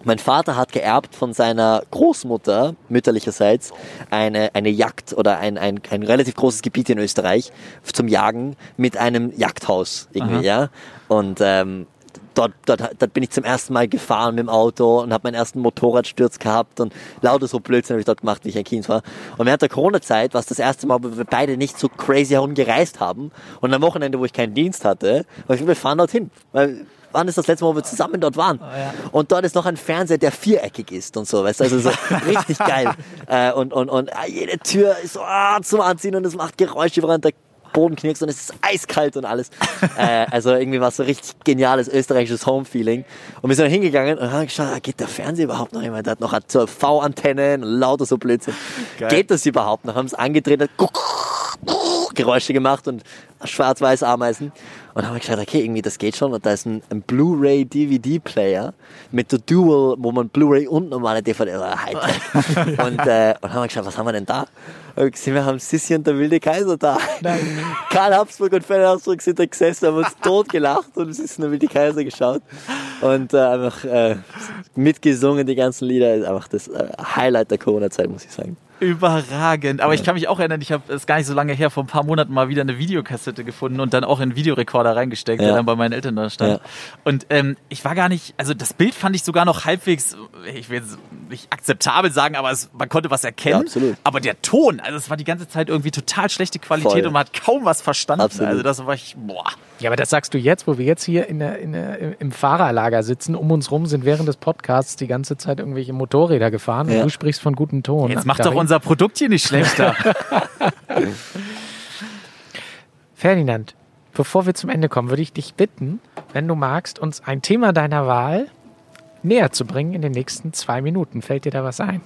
Mein Vater hat geerbt von seiner Großmutter, mütterlicherseits, eine, eine Jagd oder ein, ein, ein relativ großes Gebiet in Österreich zum Jagen mit einem Jagdhaus irgendwie, Aha. ja. Und ähm, dort, dort, dort bin ich zum ersten Mal gefahren mit dem Auto und habe meinen ersten Motorradsturz gehabt und lauter so Blödsinn habe ich dort gemacht, wie ich ein Kind war. Und während der Corona-Zeit war es das erste Mal, wo wir beide nicht so crazy herumgereist haben. Und am Wochenende, wo ich keinen Dienst hatte, war ich, wir fahren dorthin. Weil wann ist das letzte Mal, wo wir zusammen dort waren? Und dort ist noch ein Fernseher, der viereckig ist und so, weißt du, also so richtig geil. Äh, und, und, und ah, jede Tür ist so ah, zum Anziehen und es macht Geräusche, während der Boden knickst und es ist eiskalt und alles. äh, also irgendwie war es so richtig geniales österreichisches Home-Feeling. Und wir sind dann hingegangen und haben geschaut, ah, geht der Fernseher überhaupt noch jemand? Der hat noch so V-Antennen und lauter so Blödsinn. Geht das überhaupt noch? Haben es angedreht, hat Geräusche gemacht und schwarz-weiß Ameisen. Und haben wir geschaut, okay, irgendwie das geht schon. Und da ist ein, ein Blu-ray-DVD-Player mit der Dual, wo man Blu-ray und normale DVD, äh, Hightech. und, äh, und haben wir geschaut, was haben wir denn da? Und wir gesehen, wir haben Sissi und der wilde Kaiser da. Karl Habsburg und Ferdinand Habsburg sind da gesessen, haben uns tot gelacht und Sissi und der wilde Kaiser geschaut. Und äh, einfach äh, mitgesungen, die ganzen Lieder. Ist einfach das äh, Highlight der Corona-Zeit, muss ich sagen. Überragend. Aber ich kann mich auch erinnern, ich habe es gar nicht so lange her, vor ein paar Monaten mal wieder eine Videokassette gefunden und dann auch in einen Videorekorder reingesteckt, der Ja. dann bei meinen Eltern da stand. Ja. Und ähm, ich war gar nicht, also das Bild fand ich sogar noch halbwegs, ich will jetzt nicht akzeptabel sagen, aber es, man konnte was erkennen. Ja, absolut. Aber der Ton, also es war die ganze Zeit irgendwie total schlechte Qualität Voll. und man hat kaum was verstanden. Absolut. Also das war ich, boah. Ja, aber das sagst du jetzt, wo wir jetzt hier in der, in der, im Fahrerlager sitzen. Um uns rum sind während des Podcasts die ganze Zeit irgendwelche Motorräder gefahren und Ja. du sprichst von gutem Ton. Jetzt macht doch unser Produkt hier nicht schlechter. Ferdinand, bevor wir zum Ende kommen, würde ich dich bitten, wenn du magst, uns ein Thema deiner Wahl näher zu bringen in den nächsten zwei Minuten. Fällt dir da was ein?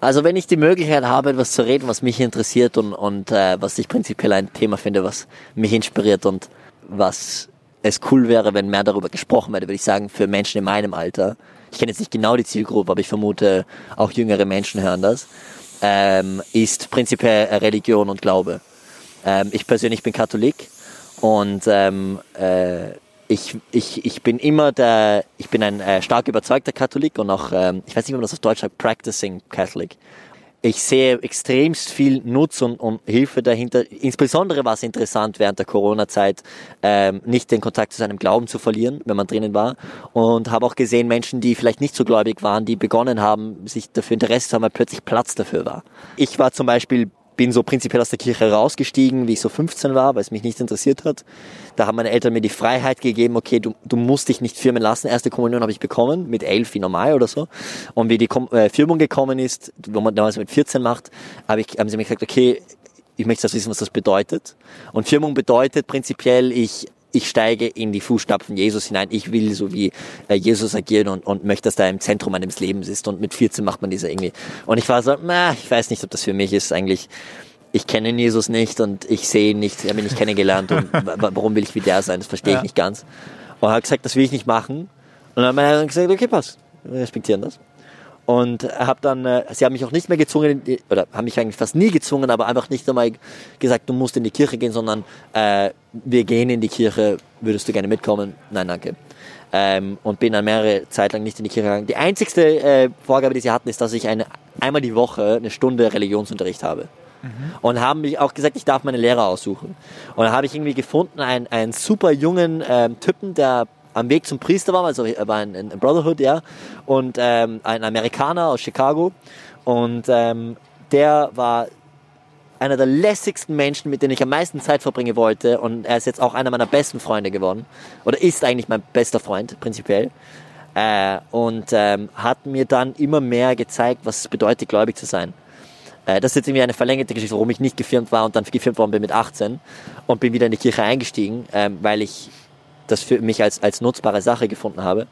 Also wenn ich die Möglichkeit habe, etwas zu reden, was mich interessiert und, und äh, was ich prinzipiell ein Thema finde, was mich inspiriert und was es cool wäre, wenn mehr darüber gesprochen werde, würde ich sagen, für Menschen in meinem Alter. Ich kenne jetzt nicht genau die Zielgruppe, aber ich vermute, auch jüngere Menschen hören das, ähm, ist prinzipiell Religion und Glaube. Ähm, ich persönlich bin Katholik und ähm, äh, ich, ich, ich bin immer der, ich bin ein äh, stark überzeugter Katholik und auch, ähm, ich weiß nicht, wie man das auf Deutsch sagt, practicing Catholic. Ich sehe extremst viel Nutz und, und Hilfe dahinter. Insbesondere war es interessant während der Corona-Zeit, ähm, nicht den Kontakt zu seinem Glauben zu verlieren, wenn man drinnen war. Und habe auch gesehen, Menschen, die vielleicht nicht so gläubig waren, die begonnen haben, sich dafür Interesse zu haben, weil plötzlich Platz dafür war. Ich war zum Beispiel bin so prinzipiell aus der Kirche rausgestiegen, wie ich so 15 war, weil es mich nicht interessiert hat. Da haben meine Eltern mir die Freiheit gegeben, okay, du, du musst dich nicht firmen lassen. Erste Kommunion habe ich bekommen, mit elf wie normal oder so. Und wie die Kom äh, Firmung gekommen ist, wo man damals mit 14 macht, habe ich, haben sie mir gesagt, okay, ich möchte das wissen, was das bedeutet. Und Firmung bedeutet prinzipiell, ich ich steige in die Fußstapfen Jesus hinein. Ich will so wie äh, Jesus agieren und, und möchte, dass da im Zentrum meines Lebens ist. Und mit 14 macht man diese irgendwie. Und ich war so, na, ich weiß nicht, ob das für mich ist. Eigentlich, ich kenne Jesus nicht und ich sehe ihn nicht, ich habe ihn nicht kennengelernt. Und wa- wa- warum will ich wie der sein? Das verstehe ich Ja. nicht ganz. Und er hat gesagt, das will ich nicht machen. Und dann haben meine Eltern gesagt, okay, passt. Wir respektieren das. Und habe dann, äh, sie haben mich auch nicht mehr gezwungen, oder haben mich eigentlich fast nie gezwungen, aber einfach nicht einmal gesagt, du musst in die Kirche gehen, sondern äh, wir gehen in die Kirche, würdest du gerne mitkommen? Nein, danke. Ähm, und bin dann mehrere Zeit lang nicht in die Kirche gegangen. Die einzigste äh, Vorgabe, die sie hatten, ist, dass ich eine, einmal die Woche eine Stunde Religionsunterricht habe. Und haben mich auch gesagt, ich darf meine Lehrer aussuchen. Und dann habe ich irgendwie gefunden, einen, einen super jungen ähm, Typen, der am Weg zum Priester war, also er war ein Brotherhood, ja, und ähm, ein Amerikaner aus Chicago. Und ähm, der war einer der lässigsten Menschen, mit denen ich am meisten Zeit verbringen wollte. Und er ist jetzt auch einer meiner besten Freunde geworden. Oder ist eigentlich mein bester Freund, prinzipiell. Äh, und ähm, hat mir dann immer mehr gezeigt, was es bedeutet, gläubig zu sein. Äh, das ist jetzt irgendwie eine verlängerte Geschichte, warum ich nicht gefirmt war und dann gefirmt worden bin mit 18 und bin wieder in die Kirche eingestiegen, ähm, weil ich das für mich als, als nutzbare Sache gefunden habe.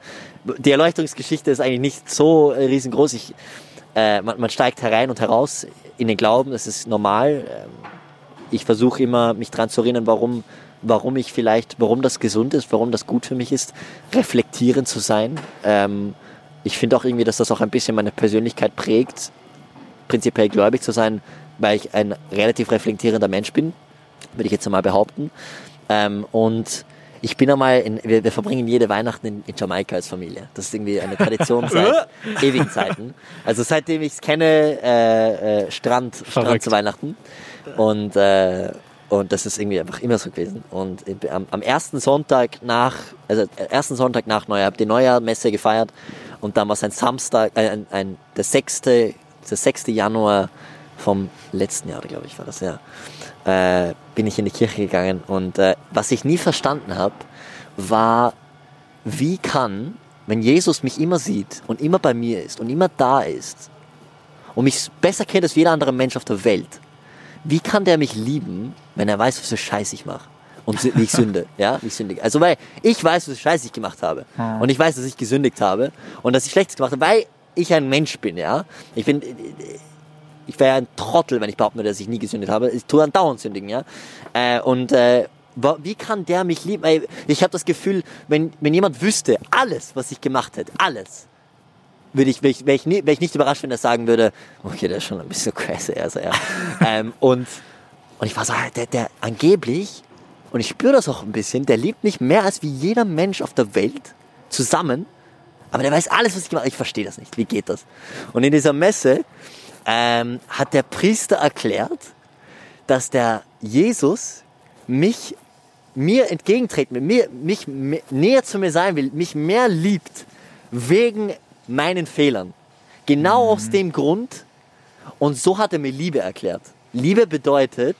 Die Erleuchtungsgeschichte ist eigentlich nicht so riesengroß. Ich, äh, man, man steigt herein und heraus in den Glauben, das ist normal. Ähm, ich versuche immer, mich dran zu erinnern, warum, warum ich vielleicht, warum das gesund ist, warum das gut für mich ist, reflektierend zu sein. Ähm, ich finde auch irgendwie, dass das auch ein bisschen meine Persönlichkeit prägt, prinzipiell gläubig zu sein, weil ich ein relativ reflektierender Mensch bin, würde ich jetzt einmal behaupten. Ähm, und ich bin einmal, in, wir, wir verbringen jede Weihnachten in, in Jamaika als Familie. Das ist irgendwie eine Tradition seit ewigen Zeiten. Also seitdem ich es kenne, äh, äh, Strand, Strand zu Weihnachten. Und, äh, und das ist irgendwie einfach immer so gewesen. Und am, am ersten Sonntag nach, also äh, ersten Sonntag nach Neujahr, habe die Neujahrmesse gefeiert. Und dann war es ein Samstag, äh, ein, ein, der 6. Der 6. Januar vom letzten Jahr, glaube ich, war das ja äh, bin ich in die Kirche gegangen und äh, was ich nie verstanden habe, war, wie kann, wenn Jesus mich immer sieht und immer bei mir ist und immer da ist und mich besser kennt als jeder andere Mensch auf der Welt, wie kann der mich lieben, wenn er weiß, was für Scheiß ich mache? Und wie ich sünde, ja, wie ich sündige. Also, weil ich weiß, was für Scheiß ich gemacht habe. Und ich weiß, dass ich gesündigt habe und dass ich Schlechtes gemacht habe, weil ich ein Mensch bin, ja. Ich bin, ich wäre ein Trottel, wenn ich behaupten würde, dass ich nie gesündigt habe. Ich tue andauernd sündigen, ja. Äh, und äh, wie kann der mich lieben? Ich habe das Gefühl, wenn, wenn jemand wüsste, alles, was ich gemacht hätte, alles, würde ich, wäre ich, wär ich, nie, wär ich nicht überrascht, wenn er sagen würde, okay, der ist schon ein bisschen crazy, also ja. ähm, und, und ich war so, ah, der, der angeblich, und ich spüre das auch ein bisschen, der liebt mich mehr als wie jeder Mensch auf der Welt zusammen, aber der weiß alles, was ich gemacht habe. Ich verstehe das nicht. Wie geht das? Und in dieser Messe ähm, hat der Priester erklärt, dass der Jesus mich mir entgegentreten will, mir, mich näher zu mir sein will, mich mehr liebt wegen meinen Fehlern. Genau aus dem Grund. Und so hat er mir Liebe erklärt. Liebe bedeutet,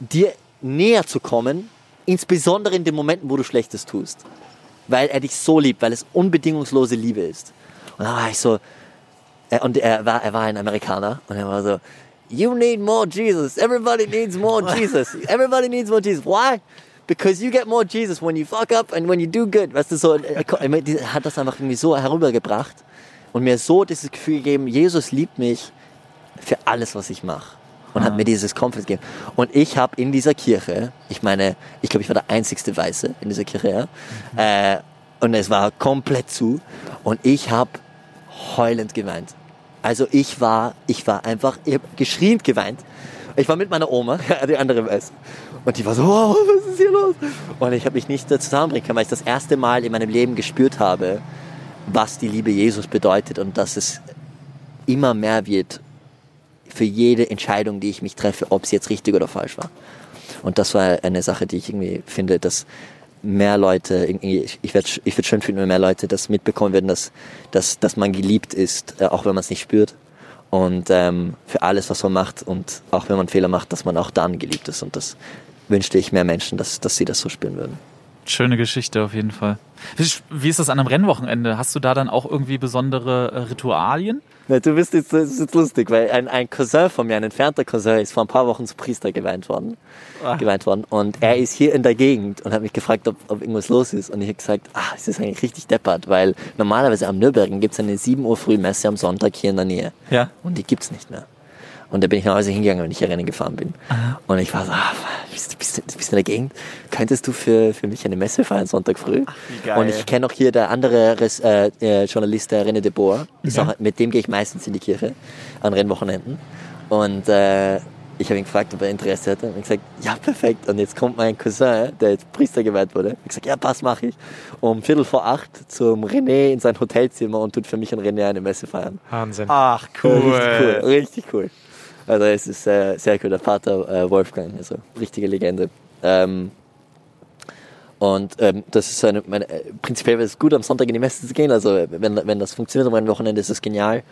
dir näher zu kommen, insbesondere in den Momenten, wo du Schlechtes tust. Weil er dich so liebt, weil es unbedingungslose Liebe ist. Und da war ich so, und er war, er war ein Amerikaner und er war so, you need more Jesus. Everybody needs more Jesus. Everybody needs more Jesus. Why? Because you get more Jesus when you fuck up and when you do good. Weißt du, so, er ko- er hat das einfach irgendwie so herübergebracht und mir so dieses Gefühl gegeben, Jesus liebt mich für alles, was ich mache. Und hat mir dieses Comfort gegeben. Und ich habe in dieser Kirche, ich meine, ich glaube, ich war der einzigste Weiße in dieser Kirche, ja. Äh, und es war komplett zu. Und ich habe heulend geweint. Also ich war, ich war einfach, ich habe geschrien geweint. Ich war mit meiner Oma, die andere weiß. Und die war so, oh, was ist hier los? Und ich habe mich nicht zusammenbringen können, weil ich das erste Mal in meinem Leben gespürt habe, was die Liebe Jesus bedeutet und dass es immer mehr wird für jede Entscheidung, die ich mich treffe, ob sie jetzt richtig oder falsch war. Und das war eine Sache, die ich irgendwie finde, dass mehr Leute, ich, ich würde ich schön finden, wenn mehr Leute das mitbekommen würden, dass, dass, dass man geliebt ist, äh, auch wenn man es nicht spürt. Und ähm, für alles, was man macht und auch wenn man Fehler macht, dass man auch dann geliebt ist. Und das wünschte ich mehr Menschen, dass, dass sie das so spüren würden. Schöne Geschichte auf jeden Fall. Wie, wie ist das an einem Rennwochenende? Hast du da dann auch irgendwie besondere äh, Ritualien? Na, du bist jetzt, das ist jetzt lustig, weil ein, ein Cousin von mir, ein entfernter Cousin, ist vor ein paar Wochen zu Priester geweiht worden. Ah. Geweiht worden. Und er ist hier in der Gegend und hat mich gefragt, ob, ob irgendwas los ist. Und ich habe gesagt, ah, es ist eigentlich richtig deppert, weil normalerweise am Nürburgring gibt es eine 7 Uhr früh Messe am Sonntag hier in der Nähe. Ja. Und die gibt's nicht mehr. Und da bin ich nach Hause hingegangen, wenn ich hier Rennen gefahren bin. Und ich war so, ah, bist, du- bist, du- bist du in der Gegend? Könntest du für, für mich eine Messe feiern Sonntag früh? wie geil. Und ich kenne auch hier der andere Res, äh, äh, Journalist, der René de Boer. Ist auch, mit dem gehe ich meistens in die Kirche an Rennwochenenden. Und äh, ich habe ihn gefragt, ob er Interesse hatte. Und er gesagt, ja, perfekt. Und jetzt kommt mein Cousin, der jetzt Priester geweiht wurde. Ich habe gesagt, ja, passt, mache ich. Um Viertel vor acht zum René in sein Hotelzimmer und tut für mich und René eine Messe feiern. Wahnsinn. Ach, Richtig cool, richtig cool. Also es ist äh, sehr cool, der Pater äh, Wolfgang, also richtige Legende. Ähm, und ähm, das ist eine, meine, äh, prinzipiell ist es gut, am Sonntag in die Messe zu gehen. Also wenn, wenn das funktioniert am Wochenende, ist das genial.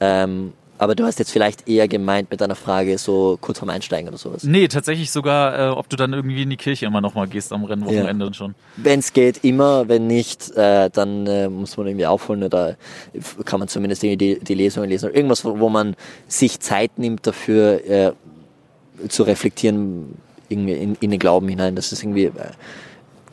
Ähm, aber du hast jetzt vielleicht eher gemeint mit deiner Frage so kurz vorm Einsteigen oder sowas. Nee, tatsächlich sogar, äh, ob du dann irgendwie in die Kirche immer noch mal gehst am Rennwochenende schon. Wenn es geht, immer. Wenn nicht, äh, dann äh, muss man irgendwie aufholen oder kann man zumindest irgendwie die, die Lesungen lesen. Oder irgendwas, wo wo man sich Zeit nimmt dafür äh, zu reflektieren, irgendwie in, in den Glauben hinein. Das ist irgendwie äh,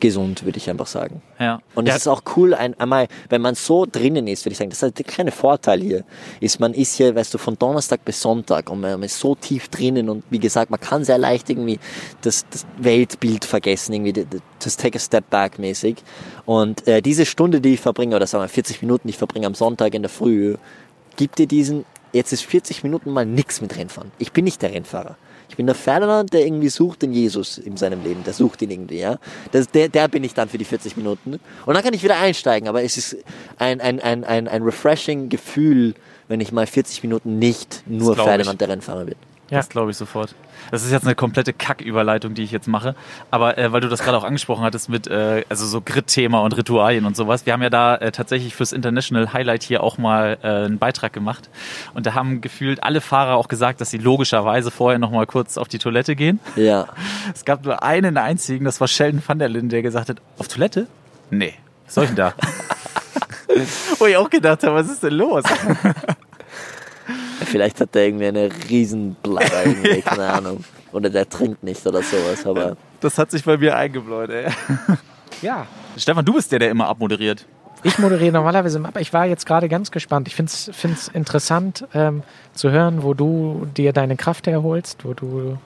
gesund, würde ich einfach sagen. Ja. Und es ist auch cool, ein, einmal, wenn man so drinnen ist, würde ich sagen, das ist der kleine Vorteil hier, ist, man ist hier, weißt du, von Donnerstag bis Sonntag und man ist so tief drinnen und wie gesagt, man kann sehr leicht irgendwie das, das Weltbild vergessen, irgendwie das- das Take a Step Back mäßig. Und äh, diese Stunde, die ich verbringe, oder sagen wir 40 Minuten, die ich verbringe am Sonntag in der Früh, gibt dir diesen, jetzt ist 40 Minuten mal nichts mit Rennfahren. Ich bin nicht der Rennfahrer. Ich bin der Ferdinand, der irgendwie sucht den Jesus in seinem Leben. Der sucht ihn irgendwie, ja. Das, der, der bin ich dann für die 40 Minuten. Und dann kann ich wieder einsteigen. Aber es ist ein, ein, ein, ein, ein refreshing Gefühl, wenn ich mal 40 Minuten nicht nur. Ferdinand der Rennfahrer bin. Ja. Das glaube ich sofort. Das ist jetzt eine komplette Kacküberleitung, die ich jetzt mache. Aber äh, weil du das gerade auch angesprochen hattest mit äh, also so Grid-Thema und Ritualien und sowas. Wir haben ja da äh, tatsächlich fürs International Highlight hier auch mal äh, einen Beitrag gemacht. Und da haben gefühlt alle Fahrer auch gesagt, dass sie logischerweise vorher noch mal kurz auf die Toilette gehen. Ja. Es gab nur einen einzigen, das war Sheldon van der Linden, der gesagt hat, auf Toilette? Nee. Was soll ich denn da? Wo ich auch gedacht habe, was ist denn los? Vielleicht hat der irgendwie eine Riesenbladder, irgendwie, keine Ahnung. Oder der trinkt nicht oder sowas, aber Das hat sich bei mir eingebläut, ey. Ja, Stefan, du bist der, der immer abmoderiert. Ich moderiere normalerweise immer, aber ich war jetzt gerade ganz gespannt. Ich finde es interessant ähm, zu hören, wo du dir deine Kraft herholst, wo du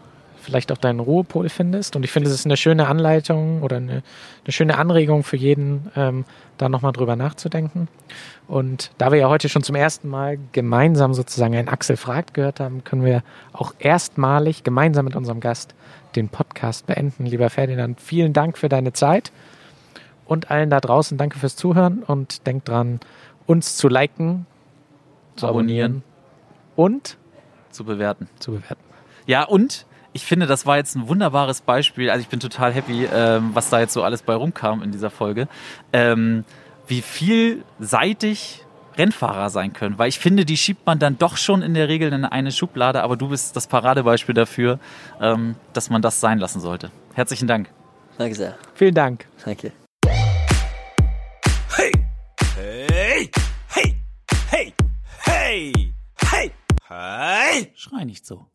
vielleicht auch deinen Ruhepol findest. Und ich finde, es ist eine schöne Anleitung oder eine, eine schöne Anregung für jeden, ähm, da nochmal drüber nachzudenken. Und da wir ja heute schon zum ersten Mal gemeinsam sozusagen ein Axel fragt gehört haben, können wir auch erstmalig gemeinsam mit unserem Gast den Podcast beenden. Lieber Ferdinand, vielen Dank für deine Zeit und allen da draußen danke fürs Zuhören und denkt dran, uns zu liken, zu abonnieren und Zu bewerten. zu bewerten. Ja, und ich finde, das war jetzt ein wunderbares Beispiel. Also ich bin total happy, ähm, was da jetzt so alles bei rumkam in dieser Folge. Ähm, wie vielseitig Rennfahrer sein können. Weil ich finde, die schiebt man dann doch schon in der Regel in eine Schublade, aber du bist das Paradebeispiel dafür, ähm, dass man das sein lassen sollte. Herzlichen Dank. danke sehr. Vielen Dank. Danke. Hey! Hey! Hey! Hey! Hey! Hey! Hey! Schrei nicht so.